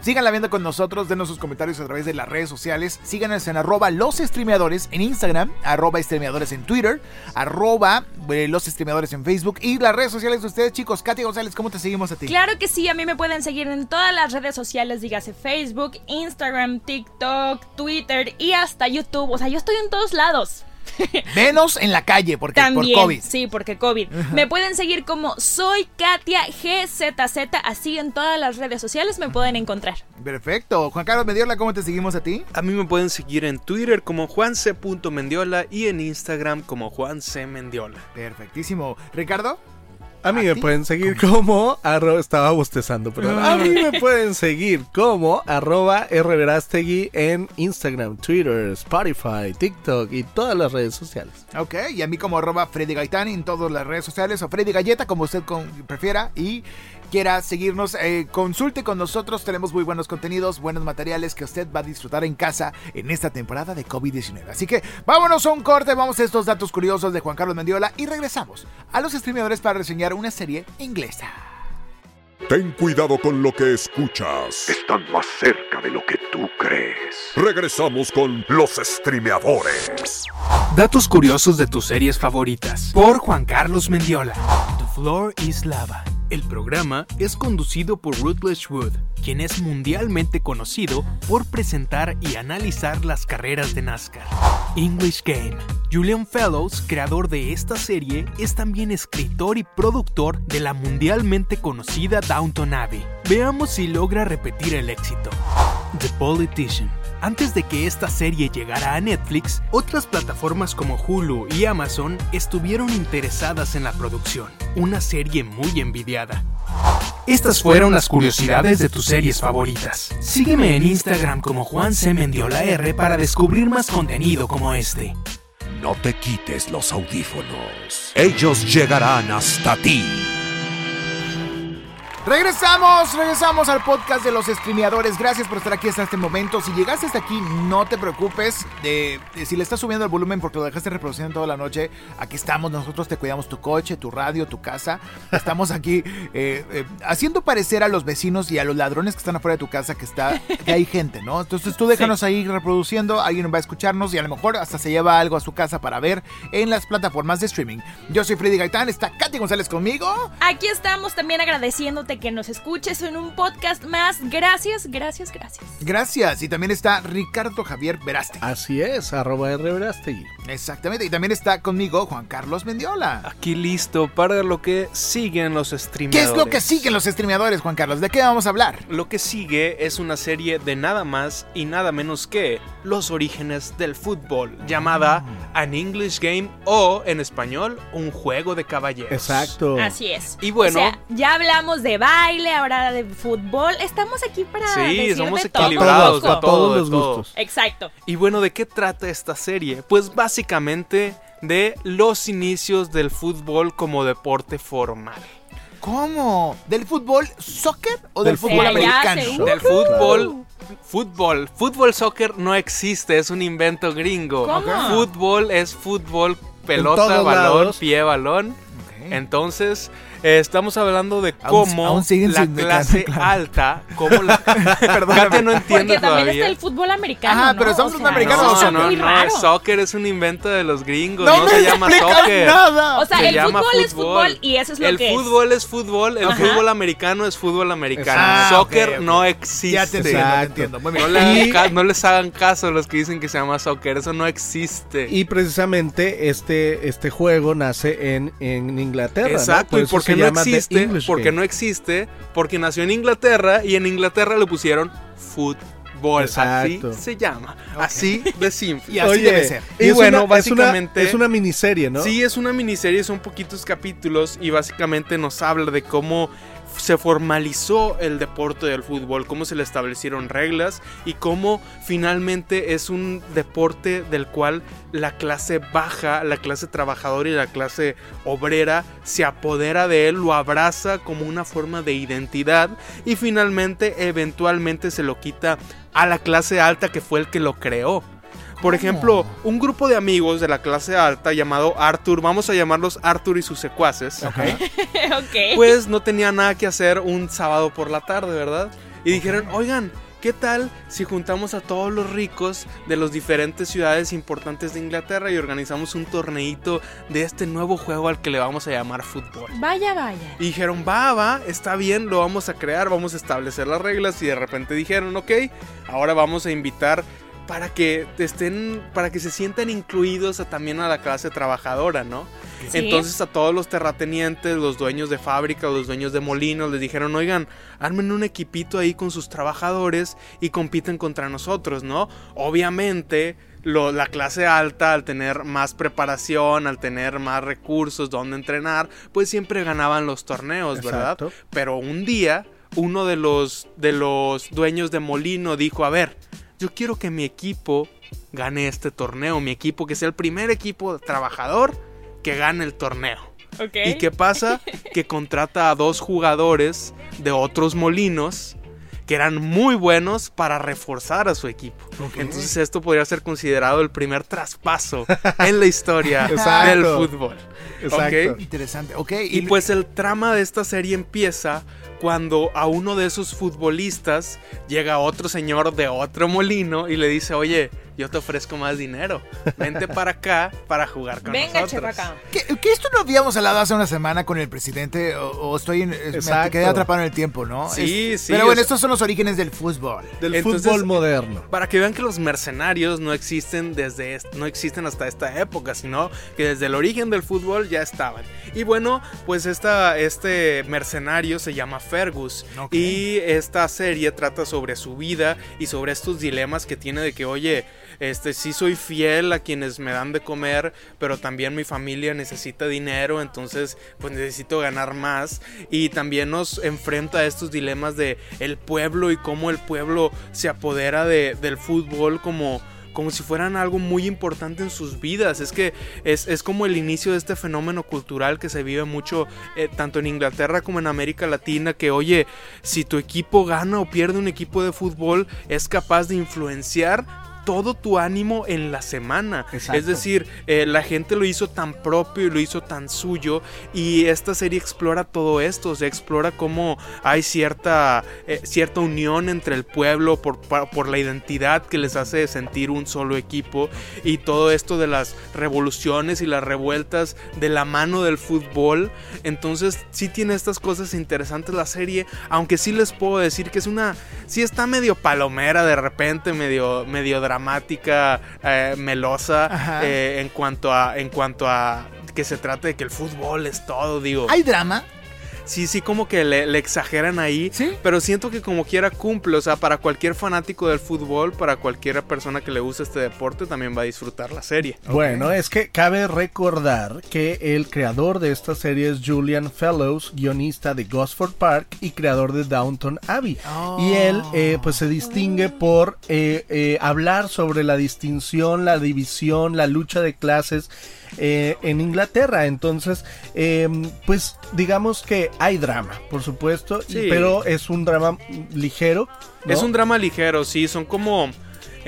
Síganla viendo con nosotros, denos sus comentarios a través de las redes sociales. Síganos en arroba los streameadores en Instagram, arroba streameadores en Twitter, arroba eh, los en Facebook y las redes sociales de ustedes, chicos. Katy González, ¿cómo te seguimos a ti? Claro que sí, a mí me pueden seguir en todas las redes sociales, dígase Facebook, Instagram, TikTok, Twitter y hasta YouTube. O sea, yo estoy en todos lados. Menos en la calle, porque También, por COVID. sí, porque COVID. Me pueden seguir como soy Katia GZZ, así en todas las redes sociales me pueden encontrar. Perfecto. Juan Carlos Mediola, ¿cómo te seguimos a ti? A mí me pueden seguir en Twitter como juanc.mendiola y en Instagram como juancmendiola. Perfectísimo. Ricardo. A mí ¿A me ti? pueden seguir como arroba, estaba bostezando, perdón. A mí me pueden seguir como arroba rverastegui en Instagram, Twitter, Spotify, TikTok y todas las redes sociales. Ok, y a mí como arroba Freddy Gaitán en todas las redes sociales o Freddy Galleta, como usted con- prefiera y quiera seguirnos, eh, consulte con nosotros, tenemos muy buenos contenidos, buenos materiales que usted va a disfrutar en casa en esta temporada de COVID-19. Así que vámonos a un corte, vamos a estos datos curiosos de Juan Carlos Mendiola y regresamos a los streamadores para reseñar una serie inglesa. Ten cuidado con lo que escuchas. Están más cerca de lo que tú crees. Regresamos con los streameadores. Datos curiosos de tus series favoritas. Por Juan Carlos Mendiola. Floor is Lava. El programa es conducido por Rutledge Wood, quien es mundialmente conocido por presentar y analizar las carreras de NASCAR. English Game. Julian Fellows, creador de esta serie, es también escritor y productor de la mundialmente conocida Downton Abbey. Veamos si logra repetir el éxito. The Politician. Antes de que esta serie llegara a Netflix, otras plataformas como Hulu y Amazon estuvieron interesadas en la producción, una serie muy envidiada. Estas fueron las curiosidades de tus series favoritas. Sígueme en Instagram como Juan C. Mendiola R para descubrir más contenido como este. No te quites los audífonos. Ellos llegarán hasta ti. Regresamos, regresamos al podcast de los streameadores. Gracias por estar aquí hasta este momento. Si llegaste hasta aquí, no te preocupes. De, de- si le estás subiendo el volumen porque lo dejaste reproduciendo toda la noche, aquí estamos. Nosotros te cuidamos tu coche, tu radio, tu casa. Estamos aquí eh, eh, haciendo parecer a los vecinos y a los ladrones que están afuera de tu casa que está que hay gente, ¿no? Entonces tú déjanos ahí reproduciendo. Alguien va a escucharnos y a lo mejor hasta se lleva algo a su casa para ver en las plataformas de streaming. Yo soy Freddy Gaitán. Está Katy González conmigo. Aquí estamos también agradeciéndote que nos escuches en un podcast más. Gracias, gracias, gracias. Gracias. Y también está Ricardo Javier Veraste. Así es, arroba R. Verástegui. Exactamente. Y también está conmigo Juan Carlos Mendiola. Aquí listo para lo que siguen los ¿Qué streameadores. es lo que siguen los streameadores, Juan Carlos? ¿De qué vamos a hablar? Lo que sigue es una serie de nada más y nada menos que los orígenes del fútbol, llamada An English Game o en español Un juego de caballeros. Exacto. Así es. Y bueno- O sea, ya hablamos de baile, ahora de fútbol. Estamos aquí para. Sí, decir somos de equilibrados todo, Todos los gustos. Exacto. Y bueno, ¿de qué trata esta serie? Pues básicamente de los inicios del fútbol como deporte formal. ¿Cómo? ¿Del fútbol soccer o del Del fútbol americano? Del fútbol, fútbol, fútbol soccer no existe, es un invento gringo. ¿Cómo? Fútbol es fútbol, pelota, balón, lados. pie, balón. Entonces, eh, estamos hablando de Aún- cómo aún siguen la sin- clase claro. alta, cómo la... Katia no entiende Porque también está el fútbol americano. ¿no? pero estamos O hablando sea, americano, eso o No, es no, muy no, raro. el soccer es un invento de los gringos, ¡No, no, me se llama soccer. nada! O sea, Se el llama fútbol, es fútbol y eso es lo el que fútbol es. fútbol, el Ajá. fútbol americano es fútbol americano. Ah, soccer no existe. Ya te entiendo. Muy bien. No, le hagan no les hagan caso a los que dicen que se llama soccer, eso no existe. Y precisamente este, este juego nace en, en Inglaterra. ¿no? Exacto, Por y porque se no llama The existe, English porque Game. no existe, porque nació en Inglaterra y en Inglaterra le pusieron fútbol, Exacto. así se llama, así de simple. Y así debe ser. Y bueno, una- es una- básicamente- Es una, miniserie, ¿no? Sí, es una miniserie, son poquitos capítulos y básicamente nos habla de cómo se formalizó el deporte del fútbol, cómo se le establecieron reglas y cómo finalmente es un deporte del cual la clase baja, la clase trabajadora y la clase obrera se apodera de él, lo abraza como una forma de identidad y finalmente eventualmente se lo quita a la clase alta que fue el que lo creó. Por ejemplo, un grupo de amigos de la clase alta llamado Arthur, vamos a llamarlos Arthur y sus secuaces, ok. pues no tenía nada que hacer un sábado por la tarde, ¿verdad? Y dijeron, oigan, ¿qué tal si juntamos a todos los ricos de las diferentes ciudades importantes de Inglaterra y organizamos un torneito de este nuevo juego al que le vamos a llamar fútbol? Vaya, vaya. Y dijeron, va, va, está bien, lo vamos a crear, vamos a establecer las reglas. Y de repente dijeron, ok, ahora vamos a invitar para que estén, para que se sientan incluidos a- también a la clase trabajadora, ¿no? Sí. Entonces a todos los terratenientes, los dueños de fábrica, los dueños de molinos, les dijeron, oigan, armen un equipito ahí con sus trabajadores y compiten contra nosotros, ¿no? Obviamente, lo- la clase alta, al tener más preparación, al tener más recursos donde entrenar, pues siempre ganaban los torneos, ¿verdad? Pero un día, uno de los, de los dueños de molino dijo, a ver, yo quiero que mi equipo gane este torneo, mi equipo que sea el primer equipo trabajador que gane el torneo. ¿Y qué pasa? Que contrata a dos jugadores de otros molinos que eran muy buenos para reforzar a su equipo. Entonces esto podría ser considerado el primer traspaso en la historia Exacto. del fútbol. Exacto. Interesante. Ok. Y pues el trama de esta serie empieza cuando a uno de esos futbolistas llega otro señor de otro molino y le dice, oye, yo te ofrezco más dinero. Vente para acá para jugar con Venga, nosotros. chepa acá. ¿Qué, qué esto no habíamos hablado hace una semana con el presidente? ¿O, o estoy en, me quedé atrapado en el tiempo, no? Sí, sí, Pero bueno, sea- estos son los orígenes del fútbol. Del Entonces- fútbol moderno. Para que vean que los mercenarios no existen desde no existen hasta esta época, sino que desde el origen del fútbol ya estaban. Y bueno, pues esta, este mercenario se llama Fergus Ok. y esta serie trata sobre su vida y sobre estos dilemas que tiene de que, oye, este sí soy fiel a quienes me dan de comer, pero también mi familia necesita dinero, entonces pues necesito ganar más y también nos enfrenta a estos dilemas de el pueblo y cómo el pueblo se apodera de, del fútbol como como si fueran algo muy importante en sus vidas. Es que es, es como el inicio de este fenómeno cultural que se vive mucho eh, tanto en Inglaterra como en América Latina, que oye, si tu equipo gana o pierde un equipo de fútbol, es capaz de influenciar todo tu ánimo en la semana. Exacto. Es decir, eh, la gente lo hizo tan propio y lo hizo tan suyo y esta serie explora todo esto, o sea, explora cómo hay cierta, eh, cierta unión entre el pueblo por, por la identidad que les hace sentir un solo equipo y todo esto de las revoluciones y las revueltas de la mano del fútbol. Entonces sí tiene estas cosas interesantes la serie, aunque sí les puedo decir que es una, sí está medio palomera de repente, medio, medio dramática, eh, melosa eh, en cuanto a, en cuanto a que se trate de que el fútbol es todo, digo. ¿Hay drama? Sí, sí, como que le, le exageran ahí. ¿Sí? Pero siento que como quiera cumple. O sea, para cualquier fanático del fútbol, para cualquier persona que le guste este deporte, también va a disfrutar la serie. Bueno, es que cabe recordar que el creador de esta serie es Julian Fellows, guionista de Gosford Park y creador de Downton Abbey. Oh. Y él eh, pues se distingue por eh, eh, hablar sobre la distinción, la división, la lucha de clases eh, en Inglaterra. Entonces, eh, pues digamos que hay drama, por supuesto, Sí. pero es un drama ligero. ¿no? Es un drama ligero, sí. Son como.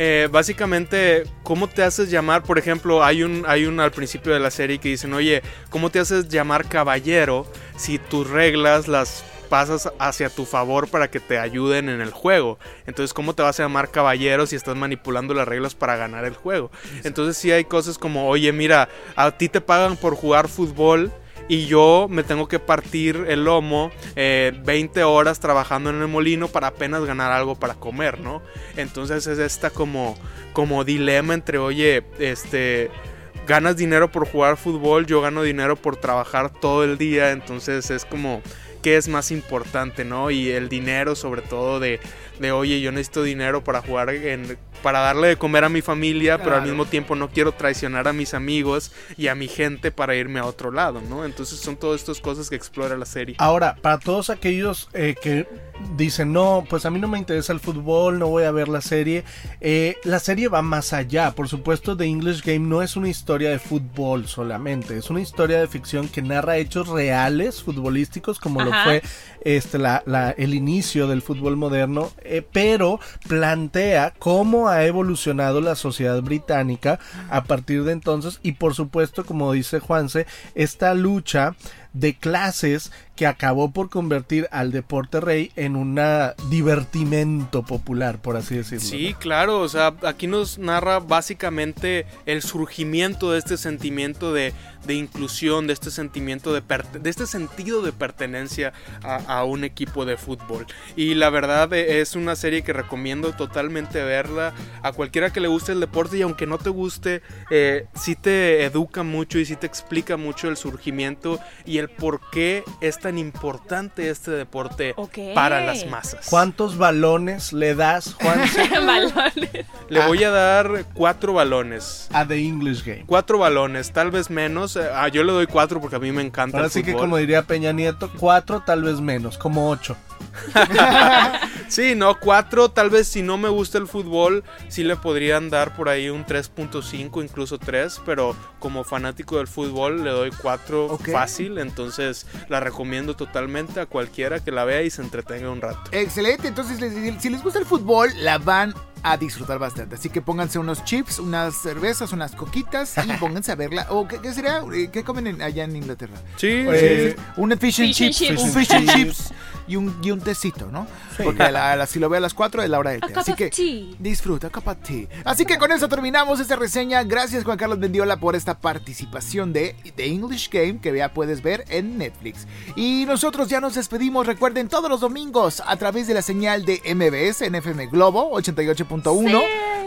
eh, básicamente, ¿cómo te haces llamar? Por ejemplo, hay un, hay un al principio de la serie que dicen, oye, ¿cómo te haces llamar caballero si tus reglas las pasas hacia tu favor para que te ayuden en el juego? Entonces, ¿cómo te vas a llamar caballero si estás manipulando las reglas para ganar el juego? Entonces, sí hay cosas como, oye, mira, a ti te pagan por jugar fútbol y yo me tengo que partir el lomo eh, 20 horas trabajando en el molino para apenas ganar algo para comer, ¿no? Entonces es esta como, como dilema entre, oye, este, ganas dinero por jugar fútbol, yo gano dinero por trabajar todo el día, entonces es como, ¿qué es más importante, no? Y el dinero sobre todo de, de oye, yo necesito dinero para jugar en... Para darle de comer a mi familia, pero al mismo tiempo no quiero traicionar a mis amigos y a mi gente para irme a otro lado, ¿no? Entonces son todas estas cosas que explora la serie. Ahora, para todos aquellos eh, que dicen, no, pues a mí no me interesa el fútbol, no voy a ver la serie, eh, la serie va más allá. Por supuesto, The English Game no es una historia de fútbol solamente, es una historia de ficción que narra hechos reales futbolísticos, como lo fue este, la, la- el inicio del fútbol moderno, eh, pero plantea cómo ha evolucionado la sociedad británica a partir de entonces. Y por supuesto, como dice Juanse, esta lucha de clases que acabó por convertir al deporte rey en un divertimento popular, por así decirlo. Sí, claro, o sea, aquí nos narra básicamente el surgimiento de este sentimiento de, de inclusión, de este sentimiento de, de este sentido de pertenencia a, a un equipo de fútbol. Y la verdad eh, es una serie que recomiendo totalmente verla a cualquiera que le guste el deporte y aunque no te guste, eh, sí te educa mucho y sí te explica mucho el surgimiento y el por qué es tan importante este deporte para las masas. ¿Cuántos balones le das, Juanse, Balones. Le voy a dar cuatro balones. a The English Game? Cuatro balones, tal vez menos. Eh, Ah, yo le doy cuatro porque a mí me encanta Ahora el sí que como diría Peña Nieto, cuatro tal vez menos, como ocho. Sí, no, cuatro. Tal vez si no me gusta el fútbol, sí le podrían dar por ahí un 3.5, incluso 3. Pero como fanático del fútbol, le doy cuatro Ok. fácil. Entonces la recomiendo totalmente a cualquiera que la vea y se entretenga un rato. Excelente, entonces les- si les gusta el fútbol, la van a disfrutar bastante. Así que pónganse unos chips, unas cervezas, unas coquitas y pónganse a verla. ¿O qué, qué sería? Eh, ¿Qué comen en- allá en Inglaterra? Sí, Eh, Un fish and Fish and chips. Un fish and chips. Y un, y un tecito, ¿no? Porque la- la- si lo veo a las 4 es la hora del té. Así que tea. disfruta, of tea. Así que con eso terminamos esta reseña. Gracias Juan Carlos Mendiola por esta participación de The English Game que ya puedes ver en Netflix. Y nosotros ya nos despedimos. Recuerden todos los domingos a través de la señal de MBS en FM Globo 88.1.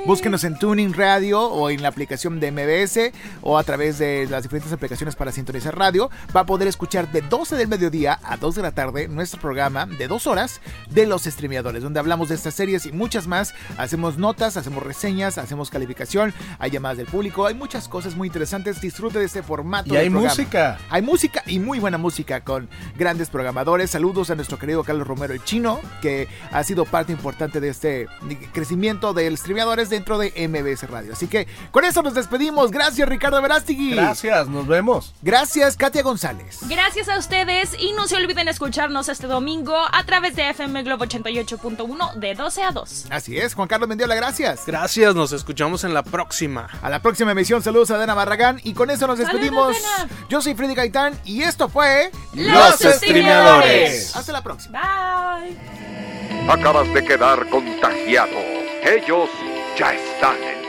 Búsquenos en Tuning Radio o en la aplicación de MBS o a través de las diferentes aplicaciones para sintonizar radio. Va a poder escuchar de 12 del mediodía a 2 de la tarde nuestro programa de dos horas de los streameadores, donde hablamos de estas series y muchas más. Hacemos notas, hacemos reseñas, hacemos calificación, hay llamadas del público, hay muchas cosas muy interesantes. Disfrute de este formato. Y hay programa. música. Hay música y muy buena música con grandes programadores. Saludos a nuestro querido Carlos Romero el Chino, que ha sido parte importante de este crecimiento de streameadores dentro de MBS Radio. Así que con eso nos despedimos. Gracias Ricardo Verástigui. Gracias, nos vemos. Gracias Katia González. Gracias a ustedes y no se olviden escucharnos este domingo a través de FM Globo 88.1 de 12 a 2. Así es, Juan Carlos Mendiola, gracias. Gracias, nos escuchamos en la próxima. A la próxima emisión, saludos a Dana Barragán y con eso nos despedimos. Yo soy Freddy Gaitán y esto fue Los Streameadores. Hasta la próxima. Bye. Acabas de quedar contagiado. Ellos ya están en